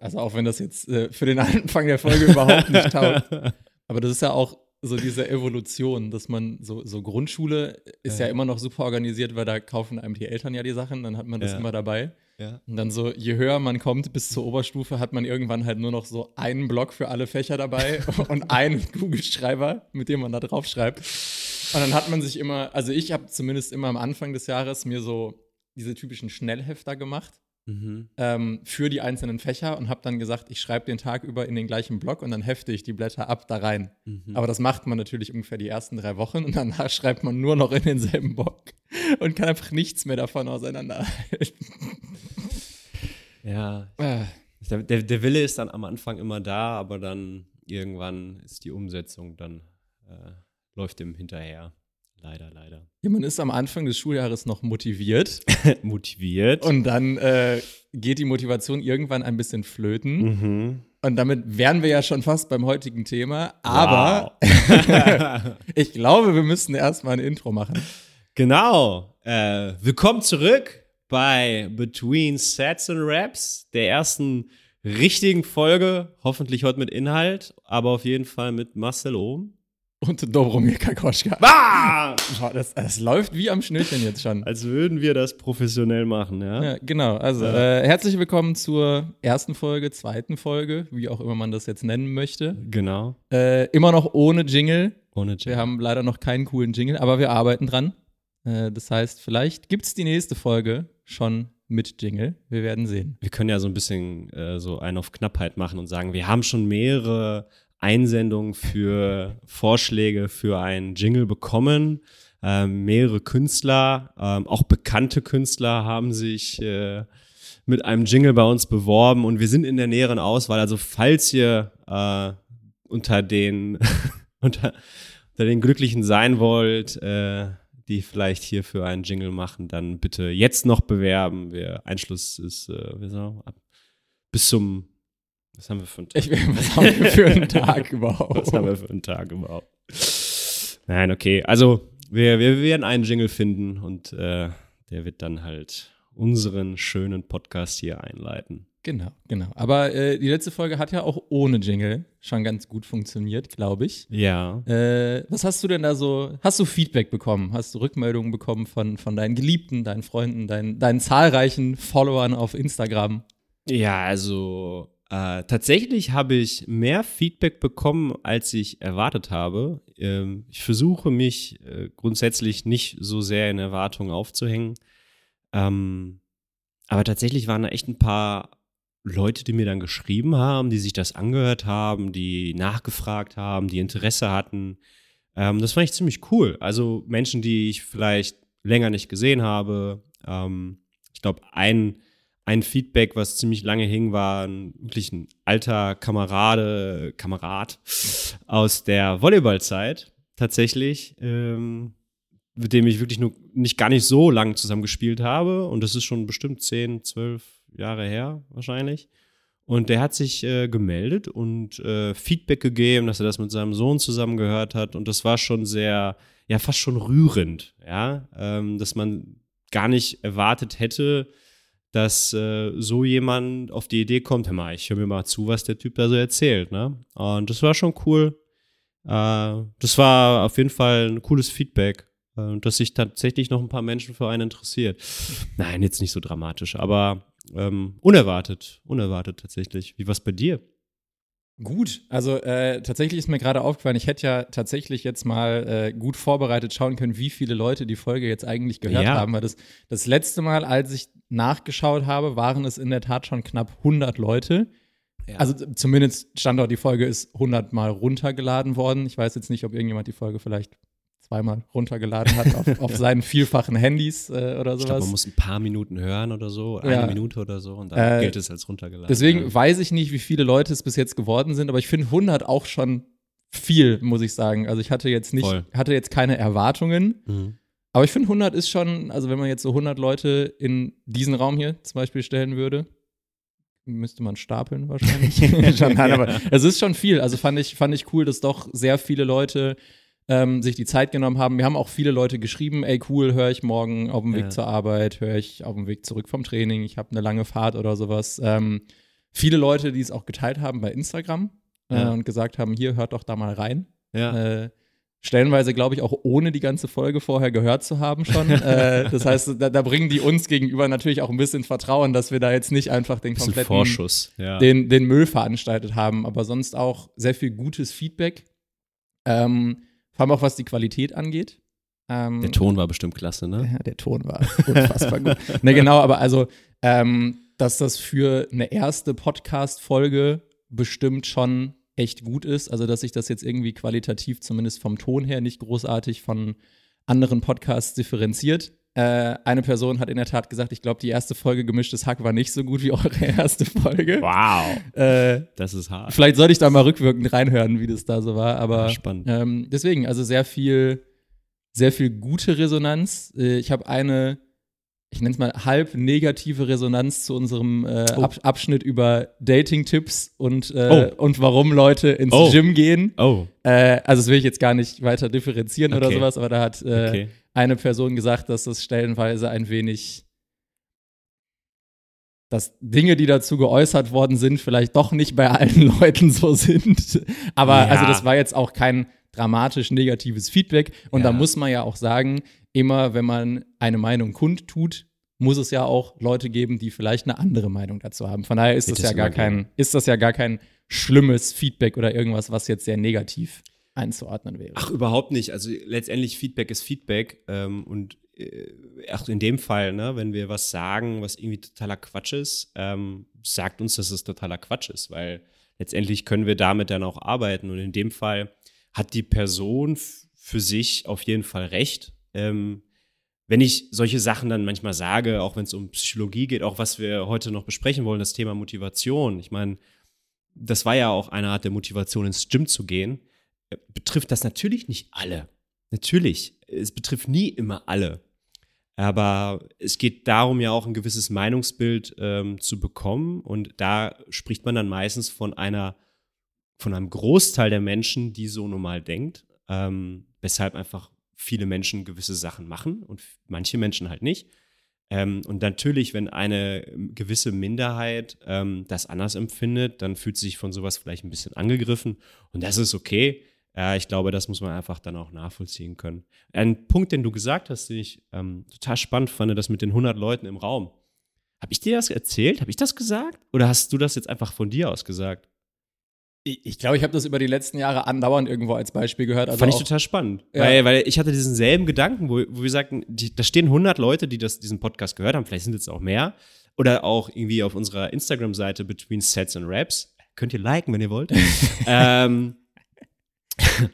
also auch wenn das jetzt äh, für den Anfang der Folge überhaupt nicht taugt. Aber das ist ja auch so diese Evolution, dass man so, so Grundschule ist ja. ja immer noch super organisiert, weil da kaufen einem die Eltern ja die Sachen, dann hat man das ja. immer dabei. Ja. Und dann so, je höher man kommt bis zur Oberstufe, hat man irgendwann halt nur noch so einen Block für alle Fächer dabei und einen Kugelschreiber, mit dem man da drauf schreibt. Und dann hat man sich immer, also ich habe zumindest immer am Anfang des Jahres mir so diese typischen Schnellhefter gemacht mhm. ähm, für die einzelnen Fächer und habe dann gesagt, ich schreibe den Tag über in den gleichen Block und dann hefte ich die Blätter ab da rein. Mhm. Aber das macht man natürlich ungefähr die ersten drei Wochen und danach schreibt man nur noch in denselben Block und kann einfach nichts mehr davon auseinanderhalten. Ja. Äh. Der, der, Wille ist dann am Anfang immer da, aber dann irgendwann ist die Umsetzung dann äh, läuft dem hinterher. Leider, leider. Ja, man ist am Anfang des Schuljahres noch motiviert. motiviert. Und dann äh, geht die Motivation irgendwann ein bisschen flöten. Mhm. Und damit wären wir ja schon fast beim heutigen Thema. Aber wow. ich glaube, wir müssen erstmal ein Intro machen. Genau. Äh, willkommen zurück bei Between Sets and Raps, der ersten richtigen Folge. Hoffentlich heute mit Inhalt, aber auf jeden Fall mit Marcel Ohm. Und Dobromir Kakoschka. Ah! Das, das, läuft wie am Schnürchen jetzt schon. Als würden wir das professionell machen, ja? ja genau. Also, ja. Äh, herzlich willkommen zur ersten Folge, zweiten Folge, wie auch immer man das jetzt nennen möchte. Genau. Äh, immer noch ohne Jingle. Ohne Jingle. Wir haben leider noch keinen coolen Jingle, aber wir arbeiten dran. Äh, das heißt, vielleicht gibt es die nächste Folge schon mit Jingle. Wir werden sehen. Wir können ja so ein bisschen äh, so einen auf Knappheit machen und sagen, wir haben schon mehrere Einsendungen für Vorschläge für einen Jingle bekommen. Ähm, mehrere Künstler, ähm, auch bekannte Künstler haben sich äh, mit einem Jingle bei uns beworben und wir sind in der näheren Auswahl. Also falls ihr äh, unter den unter, unter den Glücklichen sein wollt, äh, die vielleicht hier für einen Jingle machen, dann bitte jetzt noch bewerben. Wir, Einschluss ist äh, bis zum was haben wir für einen Tag? Ich, was haben wir für einen Tag überhaupt? Was haben wir für einen Tag überhaupt? Nein, okay. Also, wir, wir werden einen Jingle finden und äh, der wird dann halt unseren schönen Podcast hier einleiten. Genau, genau. Aber äh, die letzte Folge hat ja auch ohne Jingle schon ganz gut funktioniert, glaube ich. Ja. Äh, was hast du denn da so? Hast du Feedback bekommen? Hast du Rückmeldungen bekommen von, von deinen Geliebten, deinen Freunden, deinen, deinen zahlreichen Followern auf Instagram? Ja, also äh, tatsächlich habe ich mehr Feedback bekommen, als ich erwartet habe. Ähm, ich versuche mich äh, grundsätzlich nicht so sehr in Erwartungen aufzuhängen. Ähm, aber tatsächlich waren da echt ein paar Leute, die mir dann geschrieben haben, die sich das angehört haben, die nachgefragt haben, die Interesse hatten. Ähm, das fand ich ziemlich cool. Also Menschen, die ich vielleicht länger nicht gesehen habe. Ähm, ich glaube, ein ein Feedback, was ziemlich lange hing, war wirklich ein alter Kamerade, Kamerad aus der Volleyballzeit tatsächlich, ähm, mit dem ich wirklich nur nicht gar nicht so lange zusammen gespielt habe. Und das ist schon bestimmt zehn, zwölf Jahre her wahrscheinlich. Und der hat sich äh, gemeldet und äh, Feedback gegeben, dass er das mit seinem Sohn zusammen gehört hat. Und das war schon sehr, ja, fast schon rührend, ja, ähm, dass man gar nicht erwartet hätte, dass äh, so jemand auf die Idee kommt, hör mal, ich höre mir mal zu, was der Typ da so erzählt. Ne? Und das war schon cool. Äh, das war auf jeden Fall ein cooles Feedback, äh, dass sich tatsächlich noch ein paar Menschen für einen interessiert. Nein, jetzt nicht so dramatisch, aber ähm, unerwartet, unerwartet tatsächlich. Wie war es bei dir? Gut, also äh, tatsächlich ist mir gerade aufgefallen, ich hätte ja tatsächlich jetzt mal äh, gut vorbereitet schauen können, wie viele Leute die Folge jetzt eigentlich gehört ja. haben, weil das, das letzte Mal, als ich nachgeschaut habe, waren es in der Tat schon knapp 100 Leute. Ja. Also zumindest stand dort, die Folge ist 100 Mal runtergeladen worden. Ich weiß jetzt nicht, ob irgendjemand die Folge vielleicht zweimal runtergeladen hat auf, auf seinen vielfachen Handys äh, oder sowas. Ich glaube, man muss ein paar Minuten hören oder so, eine ja. Minute oder so und dann äh, gilt es als runtergeladen. Deswegen ja. weiß ich nicht, wie viele Leute es bis jetzt geworden sind, aber ich finde 100 auch schon viel, muss ich sagen. Also ich hatte jetzt nicht, Voll. hatte jetzt keine Erwartungen. Mhm. Aber ich finde 100 ist schon, also wenn man jetzt so 100 Leute in diesen Raum hier zum Beispiel stellen würde, müsste man stapeln wahrscheinlich. schon, nein, aber es ist schon viel. Also fand ich, fand ich cool, dass doch sehr viele Leute ähm, sich die Zeit genommen haben. Wir haben auch viele Leute geschrieben, ey cool, höre ich morgen auf dem Weg ja. zur Arbeit, höre ich auf dem Weg zurück vom Training, ich habe eine lange Fahrt oder sowas. Ähm, viele Leute, die es auch geteilt haben bei Instagram äh, Ja. und gesagt haben, hier, hört doch da mal rein. Ja. Äh, stellenweise, glaube ich, auch ohne die ganze Folge vorher gehört zu haben schon. äh, das heißt, da, da bringen die uns gegenüber natürlich auch ein bisschen Vertrauen, dass wir da jetzt nicht einfach den kompletten Vorschuss. Ja. den, den Müll veranstaltet haben, aber sonst auch sehr viel gutes Feedback. Ähm, vor allem auch was die Qualität angeht. Ähm, Der Ton war bestimmt klasse, ne? ja, der Ton war unfassbar gut. Ne, genau, aber also, ähm, dass das für eine erste Podcast-Folge bestimmt schon echt gut ist. Also, dass sich das jetzt irgendwie qualitativ, zumindest vom Ton her, nicht großartig von anderen Podcasts differenziert. Äh, eine Person hat in der Tat gesagt, ich glaube, die erste Folge Gemischtes Hack war nicht so gut wie eure erste Folge. Wow. Äh, Das ist hart. Vielleicht sollte ich da mal rückwirkend reinhören, wie das da so war. Aber spannend. Ähm, deswegen, also sehr viel, sehr viel gute Resonanz. Äh, ich habe eine, ich nenne es mal halb negative Resonanz zu unserem äh, Oh. Ab Abschnitt über Dating-Tipps und, äh, und warum Leute ins Oh. Gym gehen. Oh, Äh, also das will ich jetzt gar nicht weiter differenzieren oder Okay. sowas, aber da hat äh, okay. eine Person gesagt, dass das stellenweise ein wenig, dass Dinge, die dazu geäußert worden sind, vielleicht doch nicht bei allen Leuten so sind. Aber Ja. also das war jetzt auch kein dramatisch negatives Feedback. Und da Ja. muss man ja auch sagen, immer wenn man eine Meinung kundtut, muss es ja auch Leute geben, die vielleicht eine andere Meinung dazu haben. Von daher ist Wird das ja gar kein, ist das ja gar kein schlimmes Feedback oder irgendwas, was jetzt sehr negativ einzuordnen wäre. Ach, überhaupt nicht. Also letztendlich Feedback ist Feedback. Ähm, und äh, ach, in dem Fall, ne, wenn wir was sagen, was irgendwie totaler Quatsch ist, ähm, sagt uns, dass es totaler Quatsch ist, weil letztendlich können wir damit dann auch arbeiten. Und in dem Fall hat die Person für sich auf jeden Fall recht. Ähm, wenn ich solche Sachen dann manchmal sage, auch wenn es um Psychologie geht, auch was wir heute noch besprechen wollen, das Thema Motivation. Ich meine, das war ja auch eine Art der Motivation, ins Gym zu gehen äh, betrifft das natürlich nicht alle. Natürlich. Es betrifft nie immer alle. Aber es geht darum, ja auch ein gewisses Meinungsbild ähm, zu bekommen. Und da spricht man dann meistens von einer, von einem Großteil der Menschen, die so normal denkt. Ähm, weshalb einfach viele Menschen gewisse Sachen machen und manche Menschen halt nicht. Ähm, und natürlich, wenn eine gewisse Minderheit ähm, das anders empfindet, dann fühlt sie sich von sowas vielleicht ein bisschen angegriffen. Und das ist okay. Ja, ich glaube, das muss man einfach dann auch nachvollziehen können. Ein Punkt, den du gesagt hast, den ich ähm, total spannend fand, das mit den 100 Leuten im Raum. Habe ich dir das erzählt? Habe ich das gesagt? Oder hast du das jetzt einfach von dir aus gesagt? Ich, ich glaube, ich habe das über die letzten Jahre andauernd irgendwo als Beispiel gehört. Also Fand ich total spannend. Ja. Weil, weil ich hatte diesen selben Gedanken, wo, wo wir sagten, die, da stehen 100 Leute, die das, diesen Podcast gehört haben. Vielleicht sind es auch mehr. Oder auch irgendwie auf unserer Instagram-Seite Between Sets and Raps. Könnt ihr liken, wenn ihr wollt. ähm,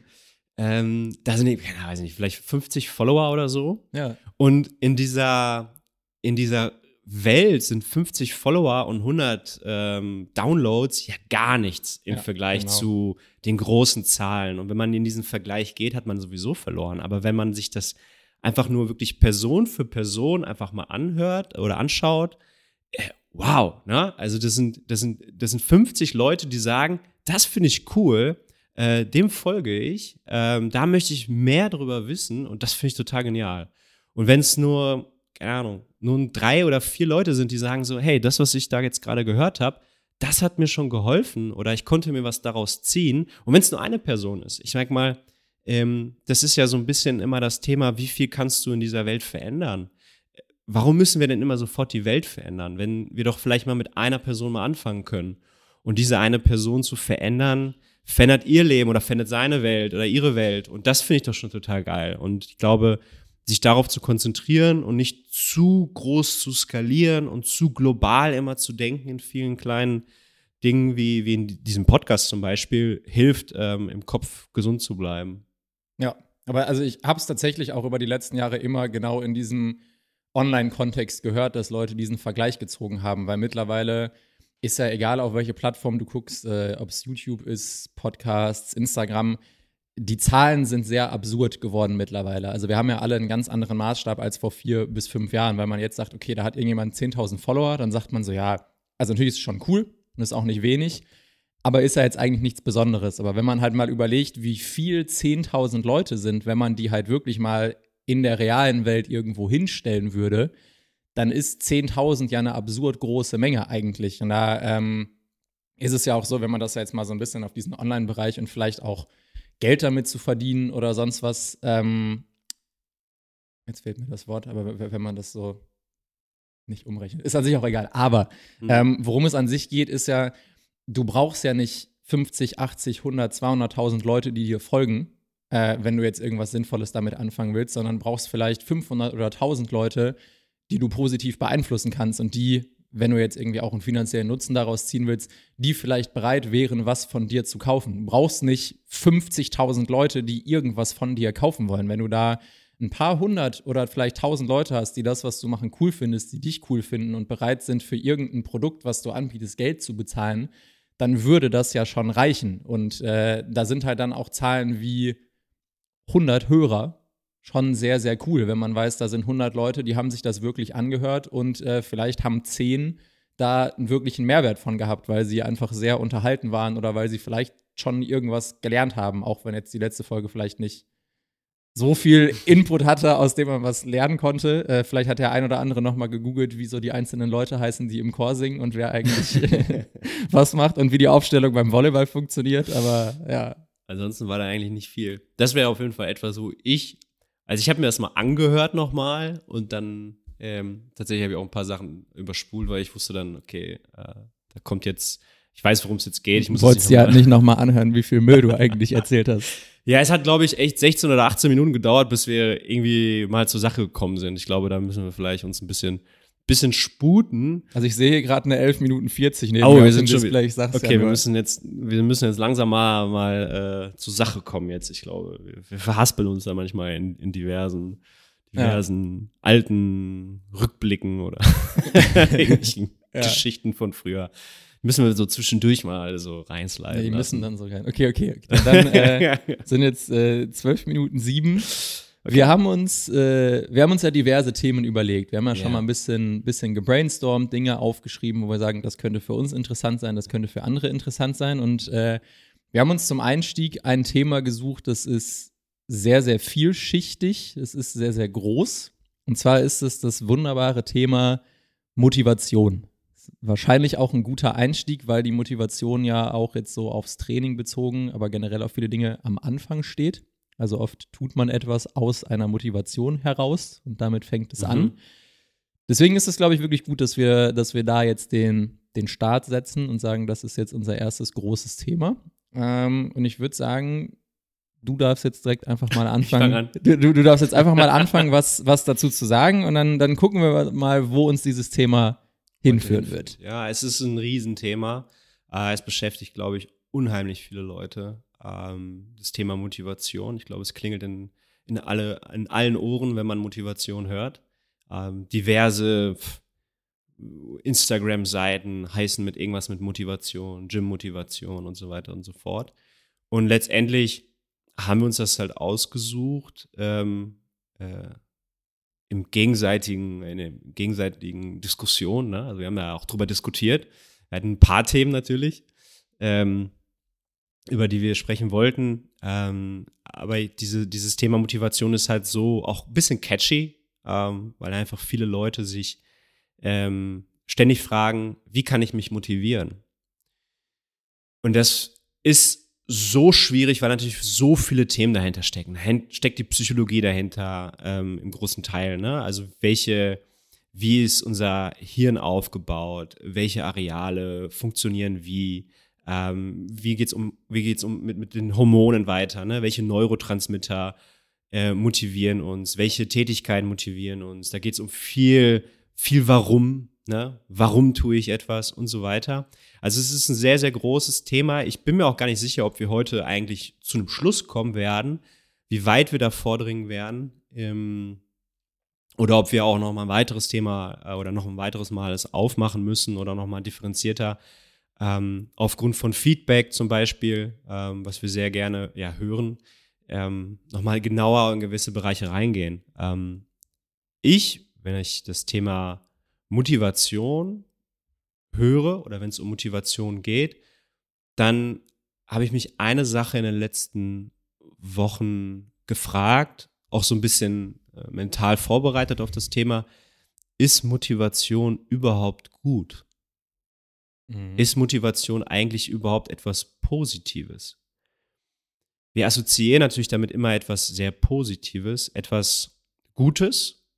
ähm, da sind, keine weiß nicht, vielleicht 50 Follower oder so. ja. Und in dieser, in dieser Welt sind 50 Follower und 100 ähm, Downloads ja gar nichts im Ja, Vergleich genau. zu den großen Zahlen. Und wenn man in diesen Vergleich geht, hat man sowieso verloren. Aber wenn man sich das einfach nur wirklich Person für Person einfach mal anhört oder anschaut, äh, wow, ne? Also das sind, das sind, das sind 50 Leute, die sagen, das finde ich cool, äh, dem folge ich, ähm, da möchte ich mehr drüber wissen und das finde ich total genial. Und wenn es nur, keine Ahnung, nur drei oder vier Leute sind, die sagen so, hey, das, was ich da jetzt gerade gehört habe, das hat mir schon geholfen oder ich konnte mir was daraus ziehen. Und wenn es nur eine Person ist, ich sag mal, ähm, das ist ja so ein bisschen immer das Thema, wie viel kannst du in dieser Welt verändern? Warum müssen wir denn immer sofort die Welt verändern, wenn wir doch vielleicht mal mit einer Person mal anfangen können? Und diese eine Person zu verändern, verändert ihr Leben oder verändert seine Welt oder ihre Welt. Und das finde ich doch schon total geil. Und ich glaube, sich darauf zu konzentrieren und nicht zu groß zu skalieren und zu global immer zu denken in vielen kleinen Dingen, wie, wie in diesem Podcast zum Beispiel, hilft, ähm, im Kopf gesund zu bleiben. Ja, aber also ich habe es tatsächlich auch über die letzten Jahre immer genau in diesem Online-Kontext gehört, dass Leute diesen Vergleich gezogen haben, weil mittlerweile ist ja egal, auf welche Plattform du guckst, äh, ob es YouTube ist, Podcasts, Instagram, die Zahlen sind sehr absurd geworden mittlerweile. Also wir haben ja alle einen ganz anderen Maßstab als vor vier bis fünf Jahren, weil man jetzt sagt, okay, da hat irgendjemand 10.000 Follower, dann sagt man so, ja, also natürlich ist es schon cool und ist auch nicht wenig, aber ist ja jetzt eigentlich nichts Besonderes. Aber wenn man halt mal überlegt, wie viel 10.000 Leute sind, wenn man die halt wirklich mal in der realen Welt irgendwo hinstellen würde, dann ist 10.000 ja eine absurd große Menge eigentlich. Und da, ähm, ist es ja auch so, wenn man das jetzt mal so ein bisschen auf diesen Online-Bereich und vielleicht auch Geld damit zu verdienen oder sonst was, ähm, jetzt fehlt mir das Wort, aber wenn man das so nicht umrechnet, ist an sich auch egal. Aber mhm. ähm, worum es an sich geht, ist ja, du brauchst ja nicht 50, 80, 100, 200.000 Leute, die dir folgen, äh, wenn du jetzt irgendwas Sinnvolles damit anfangen willst, sondern brauchst vielleicht 500 oder 1000 Leute, die du positiv beeinflussen kannst und die, wenn du jetzt irgendwie auch einen finanziellen Nutzen daraus ziehen willst, die vielleicht bereit wären, was von dir zu kaufen. Du brauchst nicht 50.000 Leute, die irgendwas von dir kaufen wollen. Wenn du da ein paar hundert oder vielleicht tausend Leute hast, die das, was du machen, cool findest, die dich cool finden und bereit sind, für irgendein Produkt, was du anbietest, Geld zu bezahlen, dann würde das ja schon reichen. Und äh, da sind halt dann auch Zahlen wie 100 Hörer schon sehr, sehr cool, wenn man weiß, da sind 100 Leute, die haben sich das wirklich angehört und äh, vielleicht haben 10 da einen wirklichen Mehrwert von gehabt, weil sie einfach sehr unterhalten waren oder weil sie vielleicht schon irgendwas gelernt haben, auch wenn jetzt die letzte Folge vielleicht nicht so viel Input hatte, aus dem man was lernen konnte. Äh, vielleicht hat der ein oder andere noch mal gegoogelt, wie so die einzelnen Leute heißen, die im Chor singen und wer eigentlich was macht und wie die Aufstellung beim Volleyball funktioniert. Aber ja. Ansonsten war da eigentlich nicht viel. Das wäre auf jeden Fall etwas, wo ich, also ich habe mir das mal angehört noch mal und dann ähm, tatsächlich habe ich auch ein paar Sachen überspult, weil ich wusste dann, okay, äh, da kommt jetzt ich weiß, worum es jetzt geht. Ich muss Wolltest dir halt nicht nochmal anhören, wie viel Müll du eigentlich erzählt hast. Ja, es hat, glaube ich, echt 16 oder 18 Minuten gedauert, bis wir irgendwie mal zur Sache gekommen sind. Ich glaube, da müssen wir vielleicht uns ein bisschen, bisschen sputen. Also ich sehe hier gerade eine 11 Minuten 40 neben oh, wir sind schon Display. Ich sag's okay, ja wir müssen jetzt, wir müssen jetzt langsam mal, mal äh, zur Sache kommen jetzt. Ich glaube, wir, wir verhaspeln uns da manchmal in, in diversen, diversen ja. alten Rückblicken oder irgendwelchen ja. Geschichten von früher müssen wir so zwischendurch mal so reinsliden. Ja, die müssen dann so rein. Okay, okay. okay. Dann äh, sind jetzt äh, zwölf Minuten sieben. Okay. Wir haben uns, äh, wir haben uns ja diverse Themen überlegt. Wir haben ja yeah. schon mal ein bisschen, bisschen gebrainstormt, Dinge aufgeschrieben, wo wir sagen, das könnte für uns interessant sein, das könnte für andere interessant sein. Und äh, wir haben uns zum Einstieg ein Thema gesucht, das ist sehr, sehr vielschichtig, es ist sehr, sehr groß. Und zwar ist es das wunderbare Thema Motivation wahrscheinlich auch ein guter Einstieg, weil die Motivation ja auch jetzt so aufs Training bezogen, aber generell auf viele Dinge am Anfang steht. Also oft tut man etwas aus einer Motivation heraus und damit fängt es mhm. an. Deswegen ist es, glaube ich, wirklich gut, dass wir, dass wir da jetzt den, den Start setzen und sagen, das ist jetzt unser erstes großes Thema. Ähm, und ich würde sagen, du darfst jetzt direkt einfach mal anfangen. An. Du, du, darfst jetzt einfach mal anfangen, was, was dazu zu sagen und dann, dann gucken wir mal, wo uns dieses Thema hinführen wird. Ja, es ist ein Riesenthema. Äh, es beschäftigt, glaube ich, unheimlich viele Leute. Ähm, das Thema Motivation. Ich glaube, es klingelt in, in, alle, in allen Ohren, wenn man Motivation hört. Ähm, diverse Instagram-Seiten heißen mit irgendwas mit Motivation, Gym-Motivation und so weiter und so fort. Und letztendlich haben wir uns das halt ausgesucht, ähm, äh, im gegenseitigen, in der gegenseitigen Diskussion. Ne? Also wir haben ja auch drüber diskutiert. Wir hatten ein paar Themen natürlich, ähm, über die wir sprechen wollten. Ähm, aber diese, dieses Thema Motivation ist halt so auch ein bisschen catchy, ähm, weil einfach viele Leute sich ähm, ständig fragen, wie kann ich mich motivieren? Und das ist so schwierig, weil natürlich so viele Themen dahinter stecken. Steckt die Psychologie dahinter ähm, im großen Teil. Ne? Also welche, wie ist unser Hirn aufgebaut? Welche Areale funktionieren wie? Ähm, wie geht's um, wie geht's um mit, mit den Hormonen weiter? Ne? Welche Neurotransmitter äh, motivieren uns? Welche Tätigkeiten motivieren uns? Da geht es um viel, viel Warum. Ne? Warum tue ich etwas und so weiter. Also es ist ein sehr, sehr großes Thema. Ich bin mir auch gar nicht sicher, ob wir heute eigentlich zu einem Schluss kommen werden, wie weit wir da vordringen werden. Ähm, oder ob wir auch noch mal ein weiteres Thema äh, oder noch ein weiteres Mal es aufmachen müssen oder noch mal differenzierter ähm, aufgrund von Feedback zum Beispiel, ähm, was wir sehr gerne ja, hören, ähm, noch mal genauer in gewisse Bereiche reingehen. Ähm, ich, wenn ich das Thema Motivation höre oder wenn es um Motivation geht, dann habe ich mich eine Sache in den letzten Wochen gefragt, auch so ein bisschen äh, mental vorbereitet auf das Thema, ist Motivation überhaupt gut? Mhm. ist Motivation eigentlich überhaupt etwas Positives? Wir assoziieren natürlich damit immer etwas sehr Positives, etwas Gutes.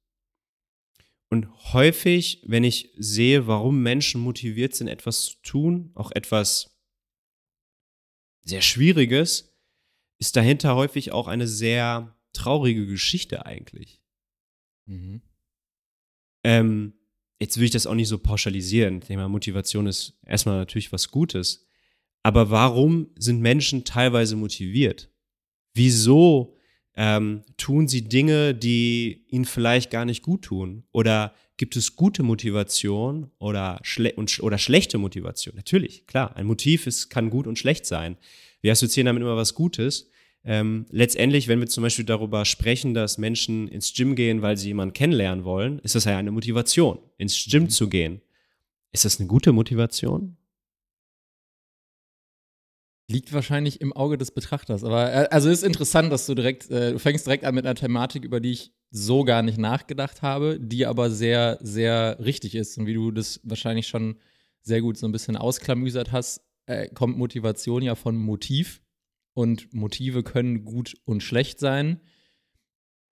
Und häufig, wenn ich sehe, warum Menschen motiviert sind, etwas zu tun, auch etwas sehr Schwieriges, ist dahinter häufig auch eine sehr traurige Geschichte eigentlich. Mhm. Ähm, jetzt will ich das auch nicht so pauschalisieren. Mal, Motivation ist erstmal natürlich was Gutes. Aber warum sind Menschen teilweise motiviert? Wieso ähm, tun sie Dinge, die ihnen vielleicht gar nicht gut tun? Oder gibt es gute Motivation oder, schle und, oder schlechte Motivation? Natürlich, klar, ein Motiv ist, kann gut und schlecht sein. Wir assoziieren damit immer was Gutes. Ähm, letztendlich, wenn wir zum Beispiel darüber sprechen, dass Menschen ins Gym gehen, weil sie jemanden kennenlernen wollen, ist das ja eine Motivation, ins Gym mhm. zu gehen. Ist das eine gute Motivation? Liegt wahrscheinlich im Auge des Betrachters. Aber äh, also ist interessant, dass du direkt, äh, du fängst direkt an mit einer Thematik, über die ich so gar nicht nachgedacht habe, die aber sehr, sehr richtig ist. Und wie du das wahrscheinlich schon sehr gut so ein bisschen ausklamüsert hast, äh, kommt Motivation ja von Motiv und Motive können gut und schlecht sein.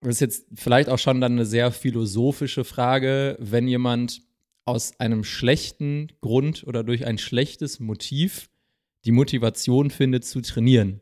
Das ist jetzt vielleicht auch schon dann eine sehr philosophische Frage, wenn jemand aus einem schlechten Grund oder durch ein schlechtes Motiv die Motivation findet zu trainieren.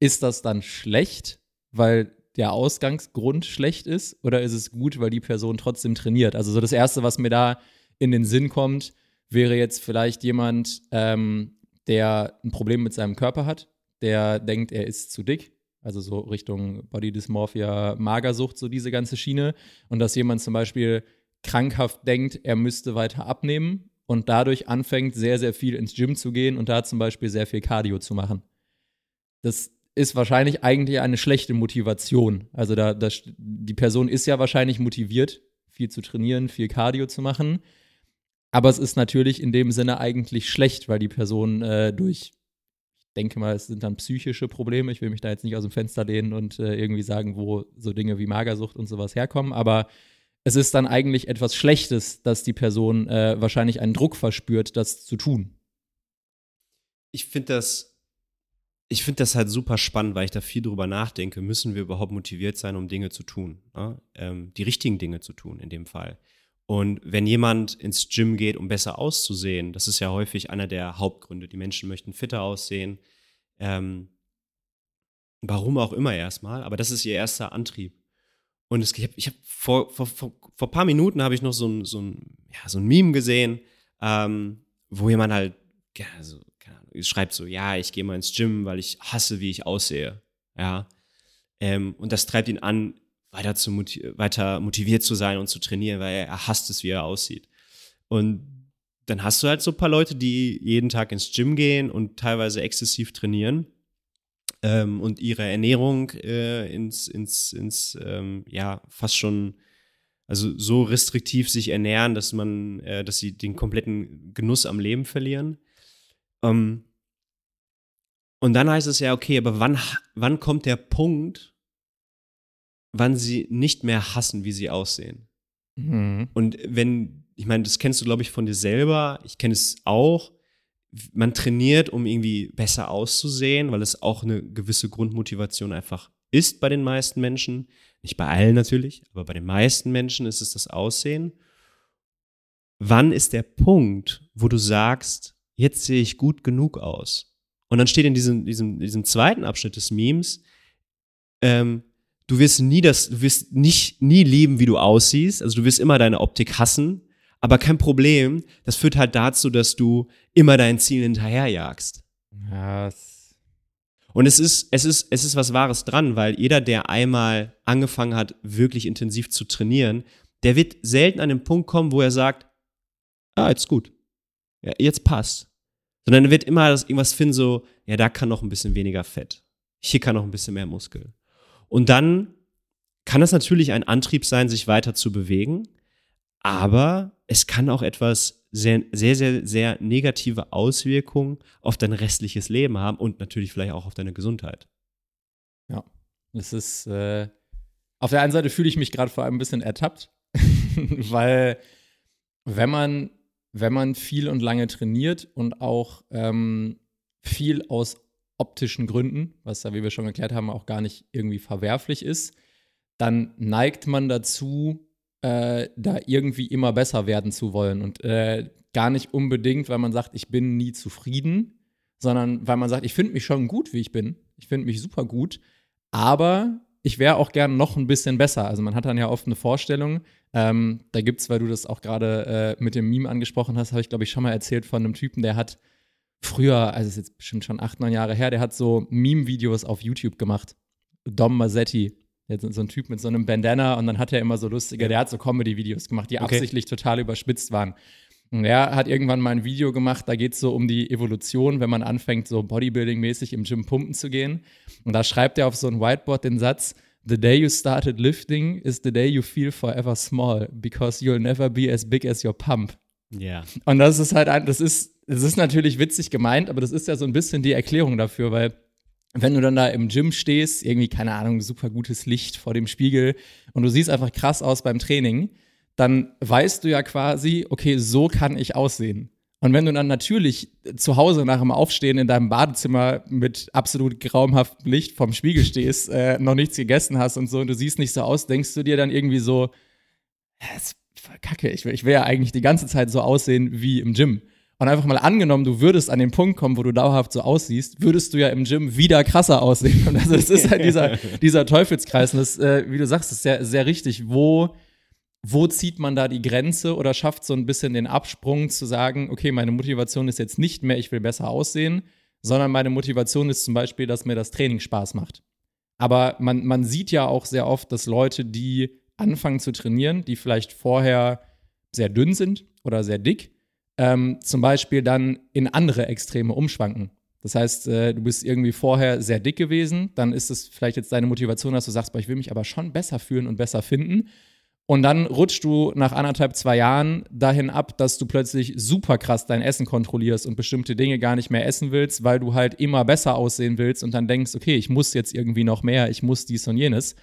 Ist das dann schlecht, weil der Ausgangsgrund schlecht ist oder ist es gut, weil die Person trotzdem trainiert? Also so das Erste, was mir da in den Sinn kommt, wäre jetzt vielleicht jemand, ähm, der ein Problem mit seinem Körper hat der denkt, er ist zu dick, also so Richtung Body Dysmorphia, Magersucht, so diese ganze Schiene. Und dass jemand zum Beispiel krankhaft denkt, er müsste weiter abnehmen und dadurch anfängt, sehr, sehr viel ins Gym zu gehen und da zum Beispiel sehr viel Cardio zu machen. Das ist wahrscheinlich eigentlich eine schlechte Motivation. Also da, das, die Person ist ja wahrscheinlich motiviert, viel zu trainieren, viel Cardio zu machen. Aber es ist natürlich in dem Sinne eigentlich schlecht, weil die Person äh, durch denke mal, es sind dann psychische Probleme. Ich will mich da jetzt nicht aus dem Fenster lehnen und äh, irgendwie sagen, wo so Dinge wie Magersucht und sowas herkommen, aber es ist dann eigentlich etwas Schlechtes, dass die Person äh, wahrscheinlich einen Druck verspürt, das zu tun. Ich finde das, ich finde das halt super spannend, weil ich da viel drüber nachdenke. Müssen wir überhaupt motiviert sein, um Dinge zu tun? Ne? Ähm, die richtigen Dinge zu tun in dem Fall. Und wenn jemand ins Gym geht, um besser auszusehen, das ist ja häufig einer der Hauptgründe. Die Menschen möchten fitter aussehen. Ähm, warum auch immer erstmal, aber das ist ihr erster Antrieb. Und es, ich habe hab vor, vor, vor, vor ein paar Minuten habe ich noch so ein, so ein, ja, so ein Meme gesehen, ähm, wo jemand halt ja, so, Ahnung, schreibt so, ja, ich gehe mal ins Gym, weil ich hasse, wie ich aussehe. Ja. Ähm, und das treibt ihn an, weiter, zu weiter motiviert zu sein und zu trainieren, weil er hasst es, wie er aussieht. Und dann hast du halt so ein paar Leute, die jeden Tag ins Gym gehen und teilweise exzessiv trainieren ähm, und ihre Ernährung äh, ins, ins, ins ähm, ja, fast schon, also so restriktiv sich ernähren, dass man, äh, dass sie den kompletten Genuss am Leben verlieren. Ähm, und dann heißt es ja, okay, aber wann, wann kommt der Punkt, wann sie nicht mehr hassen, wie sie aussehen. Mhm. Und wenn, ich meine, das kennst du, glaube ich, von dir selber, ich kenne es auch, man trainiert, um irgendwie besser auszusehen, weil es auch eine gewisse Grundmotivation einfach ist bei den meisten Menschen. Nicht bei allen natürlich, aber bei den meisten Menschen ist es das Aussehen. Wann ist der Punkt, wo du sagst, jetzt sehe ich gut genug aus? Und dann steht in diesem, diesem, diesem zweiten Abschnitt des Memes, ähm, du wirst nie das, du wirst nicht, nie lieben, wie du aussiehst. Also du wirst immer deine Optik hassen. Aber kein Problem. Das führt halt dazu, dass du immer dein Ziel hinterherjagst. Ja. Und es ist, es ist, es ist was Wahres dran, weil jeder, der einmal angefangen hat, wirklich intensiv zu trainieren, der wird selten an den Punkt kommen, wo er sagt, ah, jetzt gut. Ja, jetzt passt. Sondern er wird immer das irgendwas finden, so, ja, da kann noch ein bisschen weniger Fett. Hier kann noch ein bisschen mehr Muskel. Und dann kann es natürlich ein Antrieb sein, sich weiter zu bewegen, aber es kann auch etwas sehr, sehr, sehr, sehr negative Auswirkungen auf dein restliches Leben haben und natürlich vielleicht auch auf deine Gesundheit. Ja, es ist, äh, auf der einen Seite fühle ich mich gerade vor allem ein bisschen ertappt, weil wenn man wenn man viel und lange trainiert und auch ähm, viel aus optischen Gründen, was da, wie wir schon erklärt haben, auch gar nicht irgendwie verwerflich ist, dann neigt man dazu, äh, da irgendwie immer besser werden zu wollen. Und äh, gar nicht unbedingt, weil man sagt, ich bin nie zufrieden, sondern weil man sagt, ich finde mich schon gut, wie ich bin. Ich finde mich super gut, aber ich wäre auch gern noch ein bisschen besser. Also man hat dann ja oft eine Vorstellung. Ähm, da gibt es, weil du das auch gerade äh, mit dem Meme angesprochen hast, habe ich, glaube ich, schon mal erzählt von einem Typen, der hat früher, also es ist jetzt bestimmt schon acht, neun Jahre her, der hat so Meme-Videos auf YouTube gemacht. Dom Mazzetti. So ein Typ mit so einem Bandana und dann hat er immer so lustige, der hat so Comedy-Videos gemacht, die okay. absichtlich total überspitzt waren. Und er hat irgendwann mal ein Video gemacht, da geht es so um die Evolution, wenn man anfängt, so Bodybuilding-mäßig im Gym pumpen zu gehen. Und da schreibt er auf so ein Whiteboard den Satz, The day you started lifting is the day you feel forever small, because you'll never be as big as your pump. Ja. Und das ist halt, ein, das ist, das ist natürlich witzig gemeint, aber das ist ja so ein bisschen die Erklärung dafür, weil wenn du dann da im Gym stehst, irgendwie, keine Ahnung, super gutes Licht vor dem Spiegel und du siehst einfach krass aus beim Training, dann weißt du ja quasi, okay, so kann ich aussehen. Und wenn du dann natürlich zu Hause nach dem Aufstehen in deinem Badezimmer mit absolut graumhaftem Licht vorm Spiegel stehst, äh, noch nichts gegessen hast und so und du siehst nicht so aus, denkst du dir dann irgendwie so, das kacke, ich will, ich will ja eigentlich die ganze Zeit so aussehen wie im Gym. Und einfach mal angenommen, du würdest an den Punkt kommen, wo du dauerhaft so aussiehst, würdest du ja im Gym wieder krasser aussehen. Und also das ist halt dieser, dieser Teufelskreis. Und das, äh, wie du sagst, ist sehr, sehr richtig. Wo wo zieht man da die Grenze oder schafft so ein bisschen den Absprung zu sagen, okay, meine Motivation ist jetzt nicht mehr, ich will besser aussehen, sondern meine Motivation ist zum Beispiel, dass mir das Training Spaß macht. Aber man, man sieht ja auch sehr oft, dass Leute, die anfangen zu trainieren, die vielleicht vorher sehr dünn sind oder sehr dick, ähm, zum Beispiel dann in andere Extreme umschwanken. Das heißt, äh, du bist irgendwie vorher sehr dick gewesen, dann ist es vielleicht jetzt deine Motivation, dass du sagst, boah, ich will mich aber schon besser fühlen und besser finden. Und dann rutschst du nach anderthalb, zwei Jahren dahin ab, dass du plötzlich super krass dein Essen kontrollierst und bestimmte Dinge gar nicht mehr essen willst, weil du halt immer besser aussehen willst und dann denkst, okay, ich muss jetzt irgendwie noch mehr, ich muss dies und jenes.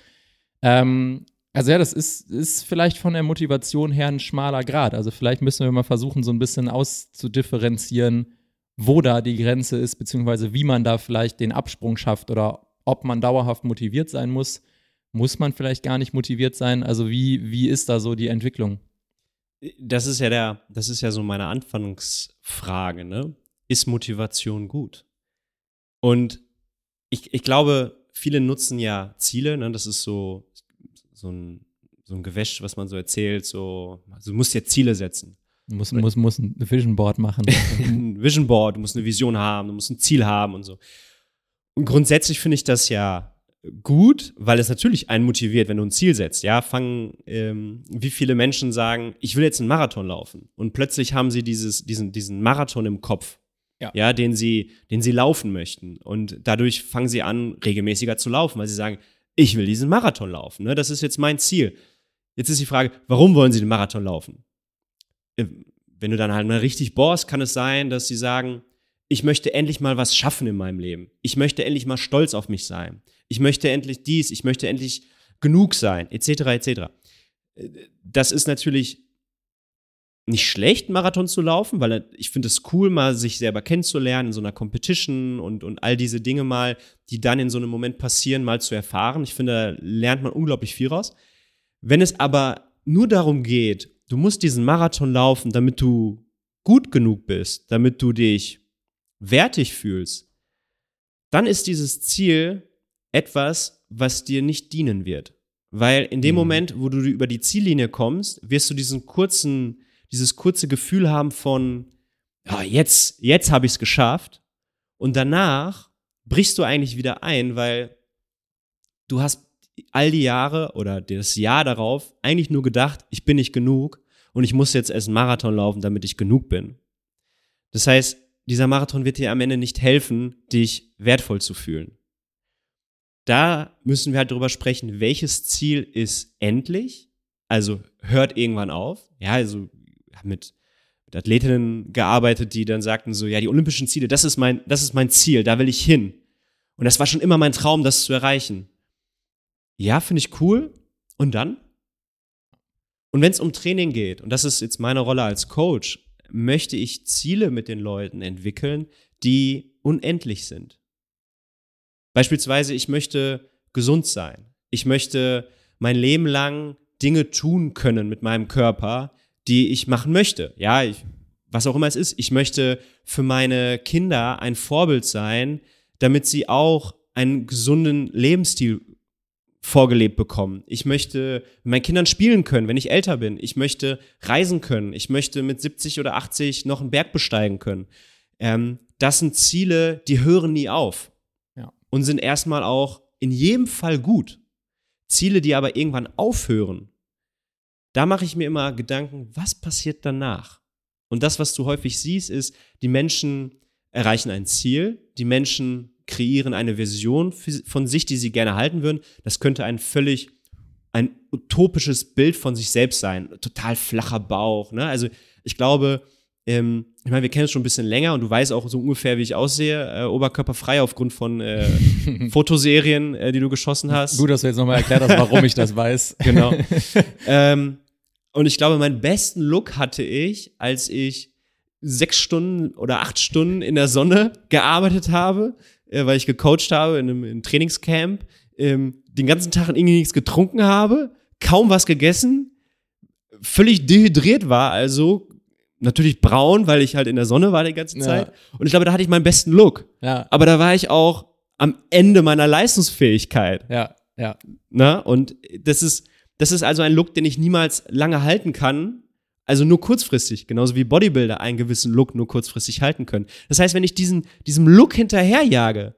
Ähm, also ja, das ist, ist vielleicht von der Motivation her ein schmaler Grad. Also vielleicht müssen wir mal versuchen, so ein bisschen auszudifferenzieren, wo da die Grenze ist, beziehungsweise wie man da vielleicht den Absprung schafft oder ob man dauerhaft motiviert sein muss muss man vielleicht gar nicht motiviert sein? Also wie, wie ist da so die Entwicklung? Das ist ja der, das ist ja so meine Anfangsfrage, ne? Ist Motivation gut? Und ich, ich glaube, viele nutzen ja Ziele, ne? Das ist so, so ein, so ein Gewäsch, was man so erzählt, so, also du musst ja Ziele setzen. Du musst, musst, musst ein Vision Board machen. ein Vision Board, du musst eine Vision haben, du musst ein Ziel haben und so. Und grundsätzlich finde ich das ja gut, weil es natürlich einen motiviert, wenn du ein Ziel setzt. Ja, fangen, ähm, wie viele Menschen sagen, ich will jetzt einen Marathon laufen und plötzlich haben sie dieses, diesen, diesen Marathon im Kopf. Ja. ja, den sie, den sie laufen möchten. Und dadurch fangen sie an, regelmäßiger zu laufen, weil sie sagen, ich will diesen Marathon laufen. Ne? Das ist jetzt mein Ziel. Jetzt ist die Frage, warum wollen sie den Marathon laufen? Äh, wenn du dann halt mal richtig bohrst, kann es sein, dass sie sagen, ich möchte endlich mal was schaffen in meinem Leben. Ich möchte endlich mal stolz auf mich sein. Ich möchte endlich dies, ich möchte endlich genug sein, etc., etc. Das ist natürlich nicht schlecht, Marathon zu laufen, weil ich finde es cool, mal sich selber kennenzulernen in so einer Competition und, und all diese Dinge mal, die dann in so einem Moment passieren, mal zu erfahren. Ich finde, da lernt man unglaublich viel raus. Wenn es aber nur darum geht, du musst diesen Marathon laufen, damit du gut genug bist, damit du dich wertig fühlst, dann ist dieses Ziel etwas, was dir nicht dienen wird. Weil in dem mhm. Moment, wo du über die Ziellinie kommst, wirst du diesen kurzen, dieses kurze Gefühl haben von, ja, jetzt, jetzt habe ich es geschafft. Und danach brichst du eigentlich wieder ein, weil du hast all die Jahre oder das Jahr darauf eigentlich nur gedacht, ich bin nicht genug und ich muss jetzt erst einen Marathon laufen, damit ich genug bin. Das heißt, dieser Marathon wird dir am Ende nicht helfen, dich wertvoll zu fühlen. Da müssen wir halt drüber sprechen, welches Ziel ist endlich, also hört irgendwann auf. Ja, also mit, mit Athletinnen gearbeitet, die dann sagten so, ja, die olympischen Ziele, das ist mein, das ist mein Ziel, da will ich hin. Und das war schon immer mein Traum, das zu erreichen. Ja, finde ich cool. Und dann? Und wenn es um Training geht, und das ist jetzt meine Rolle als Coach, möchte ich Ziele mit den Leuten entwickeln, die unendlich sind. Beispielsweise, ich möchte gesund sein. Ich möchte mein Leben lang Dinge tun können mit meinem Körper, die ich machen möchte. Ja, ich, was auch immer es ist. Ich möchte für meine Kinder ein Vorbild sein, damit sie auch einen gesunden Lebensstil vorgelebt bekommen. Ich möchte mit meinen Kindern spielen können, wenn ich älter bin. Ich möchte reisen können. Ich möchte mit 70 oder 80 noch einen Berg besteigen können. Ähm, das sind Ziele, die hören nie auf. Ja. Und sind erstmal auch in jedem Fall gut. Ziele, die aber irgendwann aufhören, da mache ich mir immer Gedanken, was passiert danach? Und das, was du häufig siehst, ist, die Menschen erreichen ein Ziel, die Menschen kreieren eine Version von sich, die sie gerne halten würden. Das könnte ein völlig ein utopisches Bild von sich selbst sein. Total flacher Bauch. Ne? Also ich glaube, ähm, ich meine, wir kennen es schon ein bisschen länger und du weißt auch so ungefähr, wie ich aussehe, äh, oberkörperfrei aufgrund von äh, Fotoserien, äh, die du geschossen hast. Gut, dass du jetzt nochmal erklärt hast, warum ich das weiß. Genau. ähm, und ich glaube, meinen besten Look hatte ich, als ich sechs Stunden oder acht Stunden in der Sonne gearbeitet habe, äh, weil ich gecoacht habe in einem, in einem Trainingscamp, ähm, den ganzen Tag irgendwie nichts getrunken habe, kaum was gegessen, völlig dehydriert war, also natürlich braun, weil ich halt in der Sonne war die ganze Zeit. Ja. Und ich glaube, da hatte ich meinen besten Look. Ja. Aber da war ich auch am Ende meiner Leistungsfähigkeit. Ja, ja. Na? Und das ist, das ist also ein Look, den ich niemals lange halten kann. Also nur kurzfristig, genauso wie Bodybuilder einen gewissen Look nur kurzfristig halten können. Das heißt, wenn ich diesen, diesem Look hinterherjage,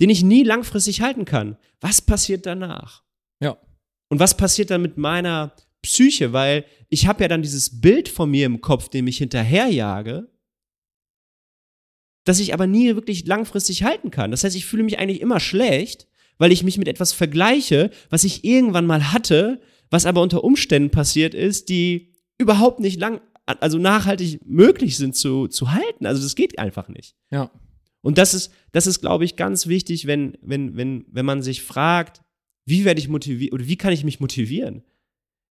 den ich nie langfristig halten kann, was passiert danach? Ja. Und was passiert dann mit meiner Psyche, weil ich habe ja dann dieses Bild von mir im Kopf, dem ich hinterherjage, das ich aber nie wirklich langfristig halten kann. Das heißt, ich fühle mich eigentlich immer schlecht, weil ich mich mit etwas vergleiche, was ich irgendwann mal hatte, was aber unter Umständen passiert ist, die überhaupt nicht lang, also nachhaltig möglich sind zu, zu halten. Also das geht einfach nicht. Ja. Und das ist, das ist, glaube ich, ganz wichtig, wenn, wenn, wenn, wenn man sich fragt, wie werde ich motiviert oder wie kann ich mich motivieren?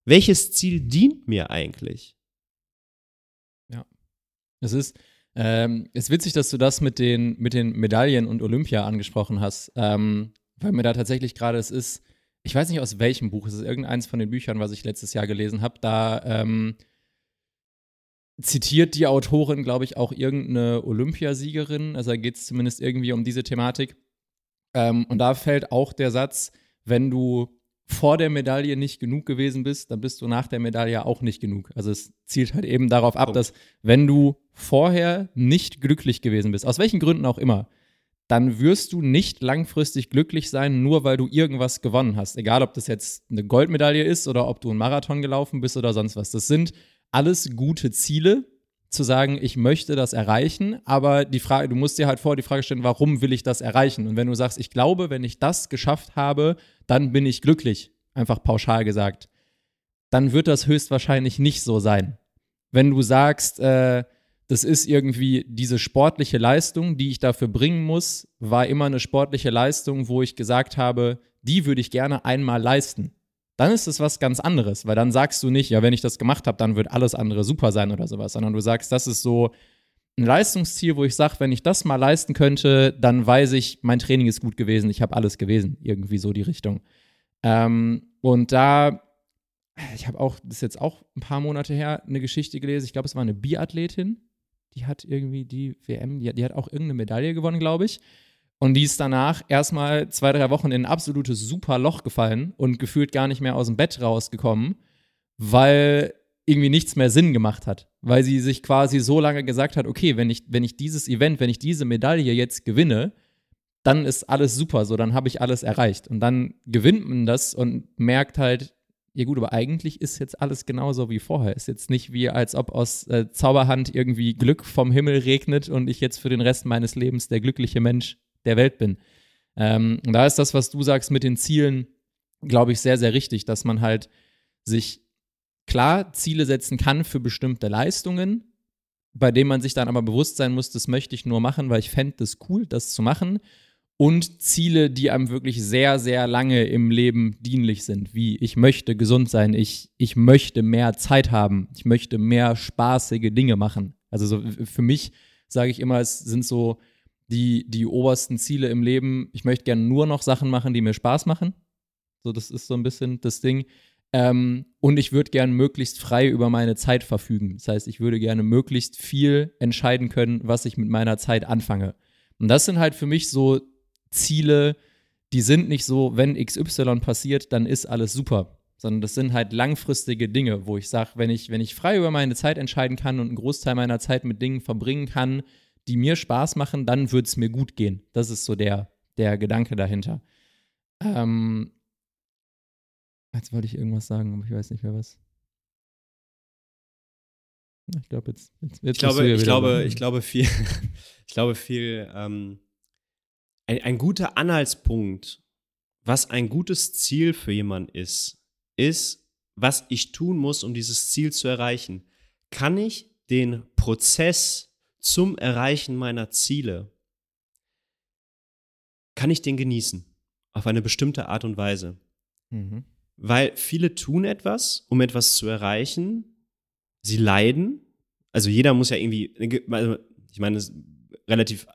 Welches Ziel dient mir eigentlich? Ja. Es ist, ähm, es ist witzig, dass du das mit den, mit den Medaillen und Olympia angesprochen hast, ähm, weil mir da tatsächlich gerade es ist, ich weiß nicht aus welchem Buch, es ist irgendeins von den Büchern, was ich letztes Jahr gelesen habe, da ähm, zitiert die Autorin, glaube ich, auch irgendeine Olympiasiegerin, also da geht es zumindest irgendwie um diese Thematik. Ähm, und da fällt auch der Satz, wenn du vor der Medaille nicht genug gewesen bist, dann bist du nach der Medaille auch nicht genug. Also es zielt halt eben darauf ab, dass wenn du vorher nicht glücklich gewesen bist, aus welchen Gründen auch immer, dann wirst du nicht langfristig glücklich sein, nur weil du irgendwas gewonnen hast. Egal, ob das jetzt eine Goldmedaille ist oder ob du einen Marathon gelaufen bist oder sonst was. Das sind alles gute Ziele, zu sagen, ich möchte das erreichen, aber die Frage, du musst dir halt vor die Frage stellen, warum will ich das erreichen? Und wenn du sagst, ich glaube, wenn ich das geschafft habe, dann bin ich glücklich, einfach pauschal gesagt, dann wird das höchstwahrscheinlich nicht so sein. Wenn du sagst, äh, das ist irgendwie diese sportliche Leistung, die ich dafür bringen muss, war immer eine sportliche Leistung, wo ich gesagt habe, die würde ich gerne einmal leisten dann ist es was ganz anderes, weil dann sagst du nicht, ja, wenn ich das gemacht habe, dann wird alles andere super sein oder sowas, sondern du sagst, das ist so ein Leistungsziel, wo ich sage, wenn ich das mal leisten könnte, dann weiß ich, mein Training ist gut gewesen, ich habe alles gewesen, irgendwie so die Richtung. Ähm, und da, ich habe auch, das ist jetzt auch ein paar Monate her, eine Geschichte gelesen, ich glaube, es war eine Biathletin, die hat irgendwie die WM, die, die hat auch irgendeine Medaille gewonnen, glaube ich. Und die ist danach erstmal zwei, drei Wochen in ein absolutes super Loch gefallen und gefühlt gar nicht mehr aus dem Bett rausgekommen, weil irgendwie nichts mehr Sinn gemacht hat. Weil sie sich quasi so lange gesagt hat, okay, wenn ich, wenn ich dieses Event, wenn ich diese Medaille jetzt gewinne, dann ist alles super, so dann habe ich alles erreicht. Und dann gewinnt man das und merkt halt, ja gut, aber eigentlich ist jetzt alles genauso wie vorher. Ist jetzt nicht wie, als ob aus äh, Zauberhand irgendwie Glück vom Himmel regnet und ich jetzt für den Rest meines Lebens der glückliche Mensch der Welt bin. Ähm, da ist das, was du sagst mit den Zielen, glaube ich, sehr, sehr richtig, dass man halt sich klar Ziele setzen kann für bestimmte Leistungen, bei denen man sich dann aber bewusst sein muss, das möchte ich nur machen, weil ich fände es cool, das zu machen. Und Ziele, die einem wirklich sehr, sehr lange im Leben dienlich sind, wie ich möchte gesund sein, ich, ich möchte mehr Zeit haben, ich möchte mehr spaßige Dinge machen. Also so für mich sage ich immer, es sind so die, die obersten Ziele im Leben. Ich möchte gerne nur noch Sachen machen, die mir Spaß machen. So, das ist so ein bisschen das Ding. Ähm, und ich würde gerne möglichst frei über meine Zeit verfügen. Das heißt, ich würde gerne möglichst viel entscheiden können, was ich mit meiner Zeit anfange. Und das sind halt für mich so Ziele, die sind nicht so, wenn XY passiert, dann ist alles super. Sondern das sind halt langfristige Dinge, wo ich sage, wenn ich, wenn ich frei über meine Zeit entscheiden kann und einen Großteil meiner Zeit mit Dingen verbringen kann, die mir Spaß machen, dann wird es mir gut gehen. Das ist so der, der Gedanke dahinter. Ähm, jetzt wollte ich irgendwas sagen, aber ich weiß nicht mehr was. Ich glaube, jetzt, jetzt, jetzt ich glaube, ich glaube, ich glaube viel, ich glaube viel, ähm, ein, ein guter Anhaltspunkt, was ein gutes Ziel für jemanden ist, ist, was ich tun muss, um dieses Ziel zu erreichen. Kann ich den Prozess zum Erreichen meiner Ziele, kann ich den genießen. Auf eine bestimmte Art und Weise. Mhm. Weil viele tun etwas, um etwas zu erreichen. Sie leiden. Also jeder muss ja irgendwie, also ich meine, relativ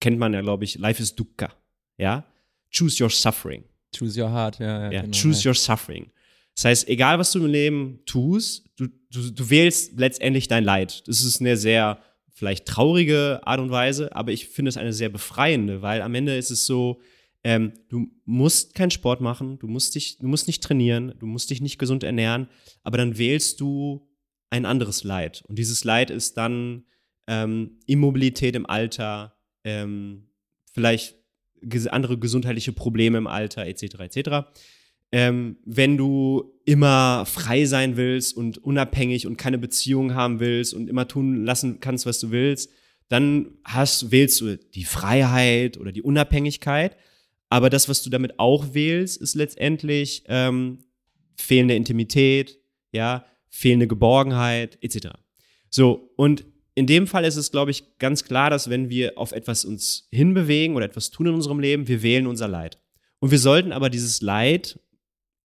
kennt man ja, glaube ich, Life is Dukkha. Ja? Choose your suffering. Choose your heart, ja. ja, ja genau, choose your suffering. Das heißt, egal was du im Leben tust, du, du, du wählst letztendlich dein Leid. Das ist eine sehr vielleicht traurige Art und Weise, aber ich finde es eine sehr befreiende, weil am Ende ist es so, ähm, du musst keinen Sport machen, du musst dich, du musst nicht trainieren, du musst dich nicht gesund ernähren, aber dann wählst du ein anderes Leid. Und dieses Leid ist dann ähm, Immobilität im Alter, ähm, vielleicht andere gesundheitliche Probleme im Alter, etc., etc ähm, wenn du immer frei sein willst und unabhängig und keine Beziehung haben willst und immer tun lassen kannst, was du willst, dann hast, wählst du die Freiheit oder die Unabhängigkeit. Aber das, was du damit auch wählst, ist letztendlich ähm, fehlende Intimität, ja, fehlende Geborgenheit, etc. So, und in dem Fall ist es, glaube ich, ganz klar, dass wenn wir auf etwas uns hinbewegen oder etwas tun in unserem Leben, wir wählen unser Leid. Und wir sollten aber dieses Leid